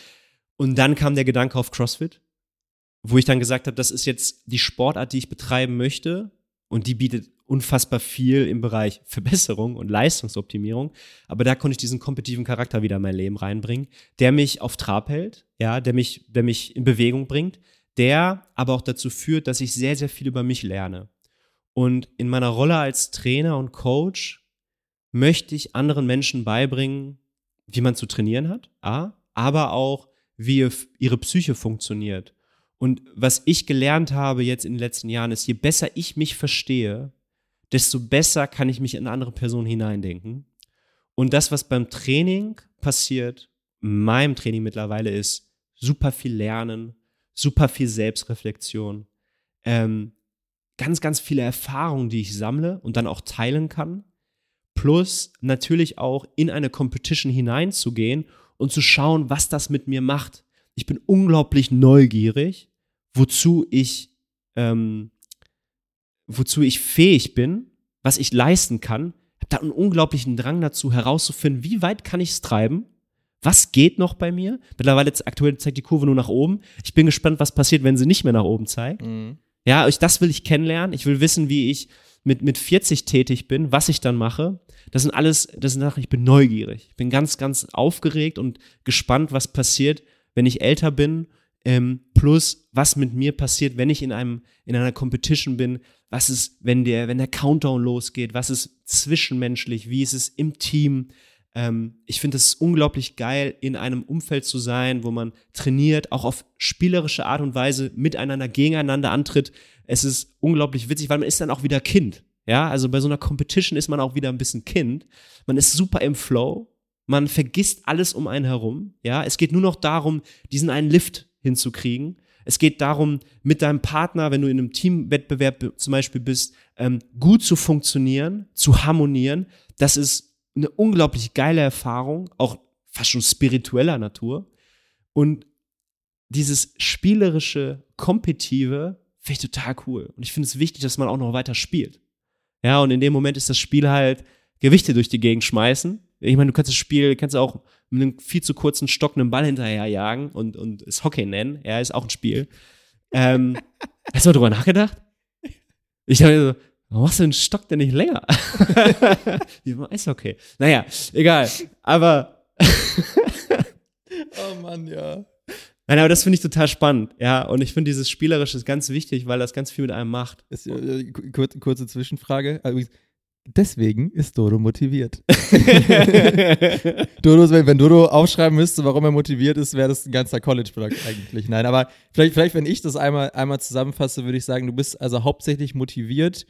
Und dann kam der Gedanke auf CrossFit wo ich dann gesagt habe, das ist jetzt die Sportart, die ich betreiben möchte und die bietet unfassbar viel im Bereich Verbesserung und Leistungsoptimierung. Aber da konnte ich diesen kompetitiven Charakter wieder in mein Leben reinbringen, der mich auf Trab hält, ja, der mich, der mich in Bewegung bringt, der aber auch dazu führt, dass ich sehr, sehr viel über mich lerne. Und in meiner Rolle als Trainer und Coach möchte ich anderen Menschen beibringen, wie man zu trainieren hat, A, aber auch, wie ihre Psyche funktioniert und was ich gelernt habe jetzt in den letzten Jahren ist, je besser ich mich verstehe, desto besser kann ich mich in andere Personen hineindenken. Und das, was beim Training passiert, meinem Training mittlerweile ist, super viel Lernen, super viel Selbstreflexion, ähm, ganz, ganz viele Erfahrungen, die ich sammle und dann auch teilen kann. Plus natürlich auch in eine Competition hineinzugehen und zu schauen, was das mit mir macht. Ich bin unglaublich neugierig wozu ich, ähm, wozu ich fähig bin, was ich leisten kann, habe da einen unglaublichen Drang dazu, herauszufinden, wie weit kann ich es treiben, was geht noch bei mir. Mittlerweile aktuell zeigt die Kurve nur nach oben. Ich bin gespannt, was passiert, wenn sie nicht mehr nach oben zeigt. Mhm. Ja, ich, das will ich kennenlernen. Ich will wissen, wie ich mit, mit 40 tätig bin, was ich dann mache. Das sind alles, das sind Sachen, ich bin neugierig. Ich bin ganz, ganz aufgeregt und gespannt, was passiert, wenn ich älter bin ähm, plus was mit mir passiert, wenn ich in einem in einer Competition bin, was ist, wenn der wenn der Countdown losgeht, was ist zwischenmenschlich, wie ist es im Team. Ähm, ich finde es unglaublich geil, in einem Umfeld zu sein, wo man trainiert, auch auf spielerische Art und Weise miteinander gegeneinander antritt. Es ist unglaublich witzig, weil man ist dann auch wieder Kind. Ja, also bei so einer Competition ist man auch wieder ein bisschen Kind. Man ist super im Flow. Man vergisst alles um einen herum. Ja, es geht nur noch darum, diesen einen Lift hinzukriegen. Es geht darum, mit deinem Partner, wenn du in einem Teamwettbewerb zum Beispiel bist, ähm, gut zu funktionieren, zu harmonieren. Das ist eine unglaublich geile Erfahrung, auch fast schon spiritueller Natur. Und dieses spielerische, kompetitive finde ich total cool. Und ich finde es wichtig, dass man auch noch weiter spielt. Ja, und in dem Moment ist das Spiel halt Gewichte durch die Gegend schmeißen. Ich meine, du kannst das Spiel, kannst auch mit einem viel zu kurzen Stock einen Ball hinterherjagen und, und es Hockey nennen. Ja, ist auch ein Spiel. Ähm, hast du mal drüber nachgedacht? Ich dachte so, warum machst du den Stock denn nicht länger? ist okay. Naja, egal. Aber. oh Mann, ja. Nein, aber das finde ich total spannend, ja. Und ich finde dieses Spielerische ist ganz wichtig, weil das ganz viel mit einem macht. Ist, äh, kurze, kurze Zwischenfrage. Also, Deswegen ist Dodo motiviert. Dodo, wenn, wenn Dodo aufschreiben müsste, warum er motiviert ist, wäre das ein ganzer College-Blog eigentlich. Nein, aber vielleicht, vielleicht, wenn ich das einmal, einmal zusammenfasse, würde ich sagen, du bist also hauptsächlich motiviert,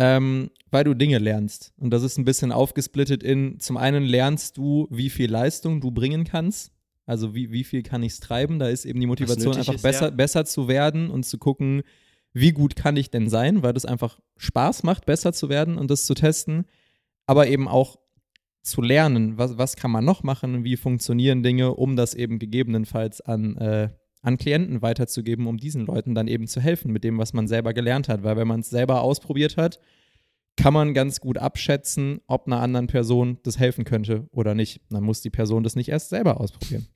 ähm, weil du Dinge lernst. Und das ist ein bisschen aufgesplittet in, zum einen lernst du, wie viel Leistung du bringen kannst. Also wie, wie viel kann ich es treiben? Da ist eben die Motivation einfach ist, besser, ja. besser zu werden und zu gucken, wie gut kann ich denn sein, weil das einfach Spaß macht, besser zu werden und das zu testen, aber eben auch zu lernen, was, was kann man noch machen, wie funktionieren Dinge, um das eben gegebenenfalls an, äh, an Klienten weiterzugeben, um diesen Leuten dann eben zu helfen mit dem, was man selber gelernt hat. Weil wenn man es selber ausprobiert hat, kann man ganz gut abschätzen, ob einer anderen Person das helfen könnte oder nicht. Dann muss die Person das nicht erst selber ausprobieren.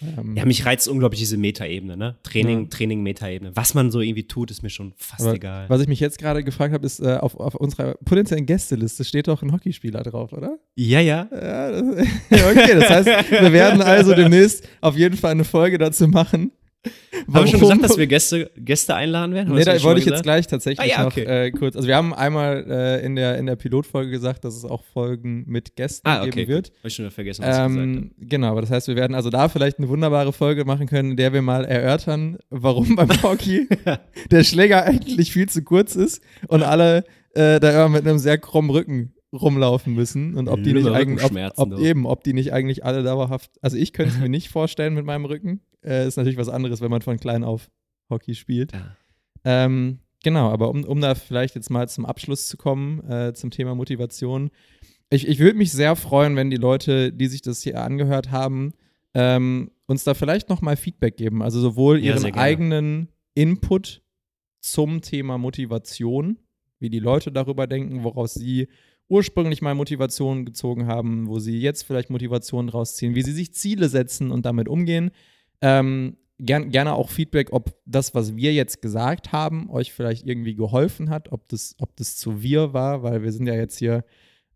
Ähm, ja, mich reizt unglaublich diese Metaebene, ne? Training, ja. Training, Metaebene. Was man so irgendwie tut, ist mir schon fast Aber egal. Was ich mich jetzt gerade gefragt habe, ist, äh, auf, auf, unserer potenziellen Gästeliste steht doch ein Hockeyspieler drauf, oder? Ja, ja. ja das, okay, das heißt, wir werden also demnächst auf jeden Fall eine Folge dazu machen, haben wir schon gesagt, dass wir Gäste, Gäste einladen werden? Nee, da wollte ich jetzt gleich tatsächlich ah, ja, okay. noch äh, kurz. Also wir haben einmal äh, in, der, in der Pilotfolge gesagt, dass es auch Folgen mit Gästen ah, okay. geben wird. Habe ich schon vergessen, was ähm, ich gesagt habe. Genau, aber das heißt, wir werden also da vielleicht eine wunderbare Folge machen können, in der wir mal erörtern, warum beim Hockey der Schläger eigentlich viel zu kurz ist und alle äh, da immer mit einem sehr krummen Rücken rumlaufen müssen und ob die nicht eigentlich, ob, ob eben, ob die nicht eigentlich alle dauerhaft, also ich könnte es mir nicht vorstellen mit meinem Rücken. Äh, ist natürlich was anderes, wenn man von klein auf Hockey spielt. Ja. Ähm, Genau, aber um, um da vielleicht jetzt mal zum Abschluss zu kommen, äh, zum Thema Motivation. Ich, ich würde mich sehr freuen, wenn die Leute, die sich das hier angehört haben, ähm, uns da vielleicht nochmal Feedback geben. Also sowohl Ja, ihren eigenen Input zum Thema Motivation, wie die Leute darüber denken, woraus sie ursprünglich mal Motivation gezogen haben, wo sie jetzt vielleicht Motivation draus ziehen, wie sie sich Ziele setzen und damit umgehen. Ähm, gern, gerne auch Feedback, ob das, was wir jetzt gesagt haben, euch vielleicht irgendwie geholfen hat, ob das, ob das zu wir war, weil wir sind ja jetzt hier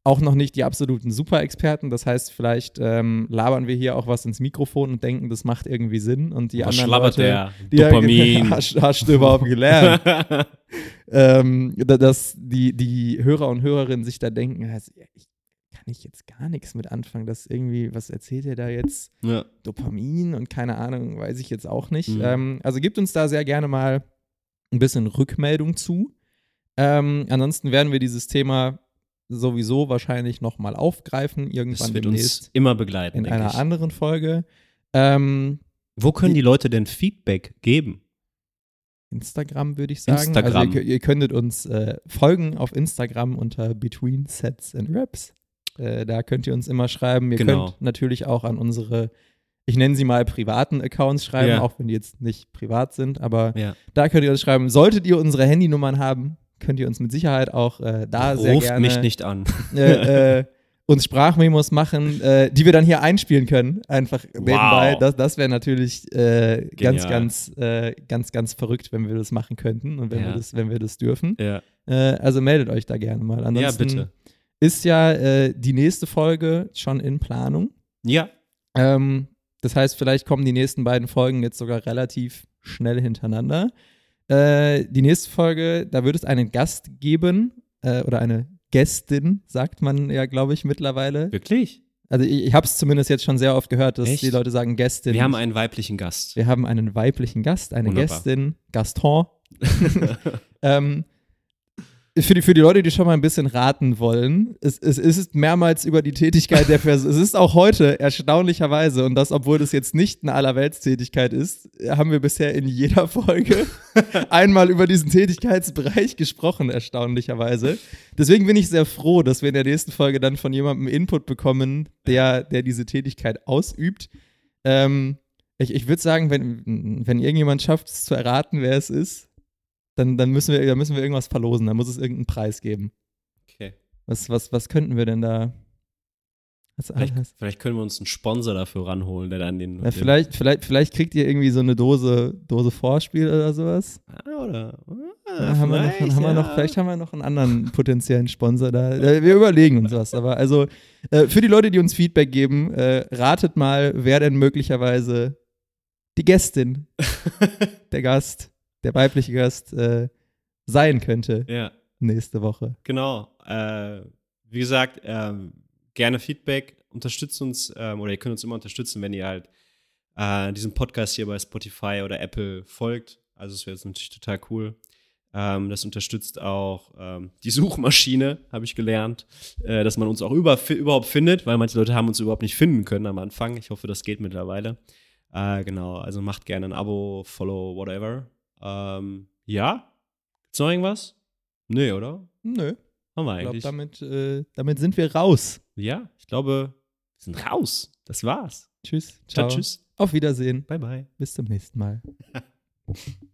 auch noch nicht die absoluten Super-Experten. Das heißt, vielleicht ähm, labern wir hier auch was ins Mikrofon und denken, das macht irgendwie Sinn. Und die Was anderen schlabbert Leute, der? die Dopamin. hast, hast du überhaupt gelernt? ähm, da- dass die, die Hörer und Hörerinnen sich da denken, also, ich kann ich jetzt gar nichts mit anfangen, dass irgendwie, was erzählt ihr da jetzt? ja. Dopamin und keine Ahnung, weiß ich jetzt auch nicht. Mhm. Ähm, also gibt uns da sehr gerne mal ein bisschen Rückmeldung zu. Ähm, ansonsten werden wir dieses Thema sowieso wahrscheinlich nochmal aufgreifen, irgendwann Das wird demnächst uns immer begleiten, in einer ich. anderen Folge. Ähm, Wo können die Leute denn Feedback geben? Instagram würde ich sagen. Instagram. Also ihr, ihr könntet uns äh, folgen auf Instagram unter Between Sets and Raps. Äh, da könnt ihr uns immer schreiben. Ihr Genau. könnt natürlich auch an unsere, ich nenne sie mal privaten Accounts schreiben, Ja. auch wenn die jetzt nicht privat sind, aber Ja. da könnt ihr uns schreiben. Solltet ihr unsere Handynummern haben, könnt ihr uns mit Sicherheit auch äh, da sehr Ruft gerne mich nicht an. äh, äh, uns Sprachmemos machen, äh, die wir dann hier einspielen können. Einfach nebenbei. Das, das wäre natürlich äh, ganz, ganz, äh, ganz, ganz verrückt, wenn wir das machen könnten und wenn, wir, Ja. das, wenn wir das dürfen. Ja, also meldet euch da gerne mal. ja Ansonsten bitte. ist ja die nächste Folge schon in Planung. Ja, Ähm, das heißt, vielleicht kommen die nächsten beiden Folgen jetzt sogar relativ schnell hintereinander. Äh, die nächste Folge, da wird es einen Gast geben äh, oder eine Gästin, sagt man ja, glaube ich, mittlerweile. wirklich. Also ich, ich habe es zumindest jetzt schon sehr oft gehört, dass Echt? die Leute sagen Gästin. Wir haben einen weiblichen Gast. Wir haben einen weiblichen Gast, eine Wunderbar. Gästin, Gaston. ähm, für, die, für die Leute, die schon mal ein bisschen raten wollen, es, es ist mehrmals über die Tätigkeit der Person. es ist auch heute erstaunlicherweise, und das, obwohl das jetzt nicht eine Allerweltstätigkeit ist, haben wir bisher in jeder Folge einmal über diesen Tätigkeitsbereich gesprochen, erstaunlicherweise. Deswegen bin ich sehr froh, dass wir in der nächsten Folge dann von jemandem Input bekommen, der, der diese Tätigkeit ausübt. Ähm, ich ich würde sagen, wenn, wenn irgendjemand schafft, es zu erraten, wer es ist, dann, dann, müssen wir, dann müssen wir irgendwas verlosen. Dann muss es irgendeinen Preis geben. Okay. Was, was, was könnten wir denn da? Vielleicht, vielleicht können wir uns einen Sponsor dafür ranholen, der dann den. ja, vielleicht, vielleicht, vielleicht kriegt ihr irgendwie so eine Dose, Dose Vorspiel oder sowas. ah, oder. Ah, Ja, haben wir noch, vielleicht, haben wir noch, ja. vielleicht haben wir noch einen anderen potenziellen Sponsor da. Äh, Wir überlegen uns was. Aber also äh, für die Leute, die uns Feedback geben, äh, ratet mal, wer denn möglicherweise die Gästin, der Gast, der weibliche Gast äh, sein könnte Ja, nächste Woche. genau. Äh, wie gesagt, ähm, gerne Feedback. Unterstützt uns, ähm, oder ihr könnt uns immer unterstützen, wenn ihr halt äh, diesem Podcast hier bei Spotify oder Apple folgt. Also, es wäre jetzt natürlich total cool. Ähm, das unterstützt auch ähm, die Suchmaschine, habe ich gelernt, äh, dass man uns auch über, überhaupt findet, weil manche Leute haben uns überhaupt nicht finden können am Anfang. Ich hoffe, das geht mittlerweile. Äh, genau, also macht gerne ein Abo, Follow, whatever. Ähm, ja? Gibt's noch irgendwas? Nee, oder? Nö, Haben wir ich glaube, eigentlich. damit, äh, damit sind wir raus. ja, ich glaube, wir sind raus. Das war's. Tschüss. Ciao, tschüss. Auf Wiedersehen. Bye, bye. Bis zum nächsten Mal.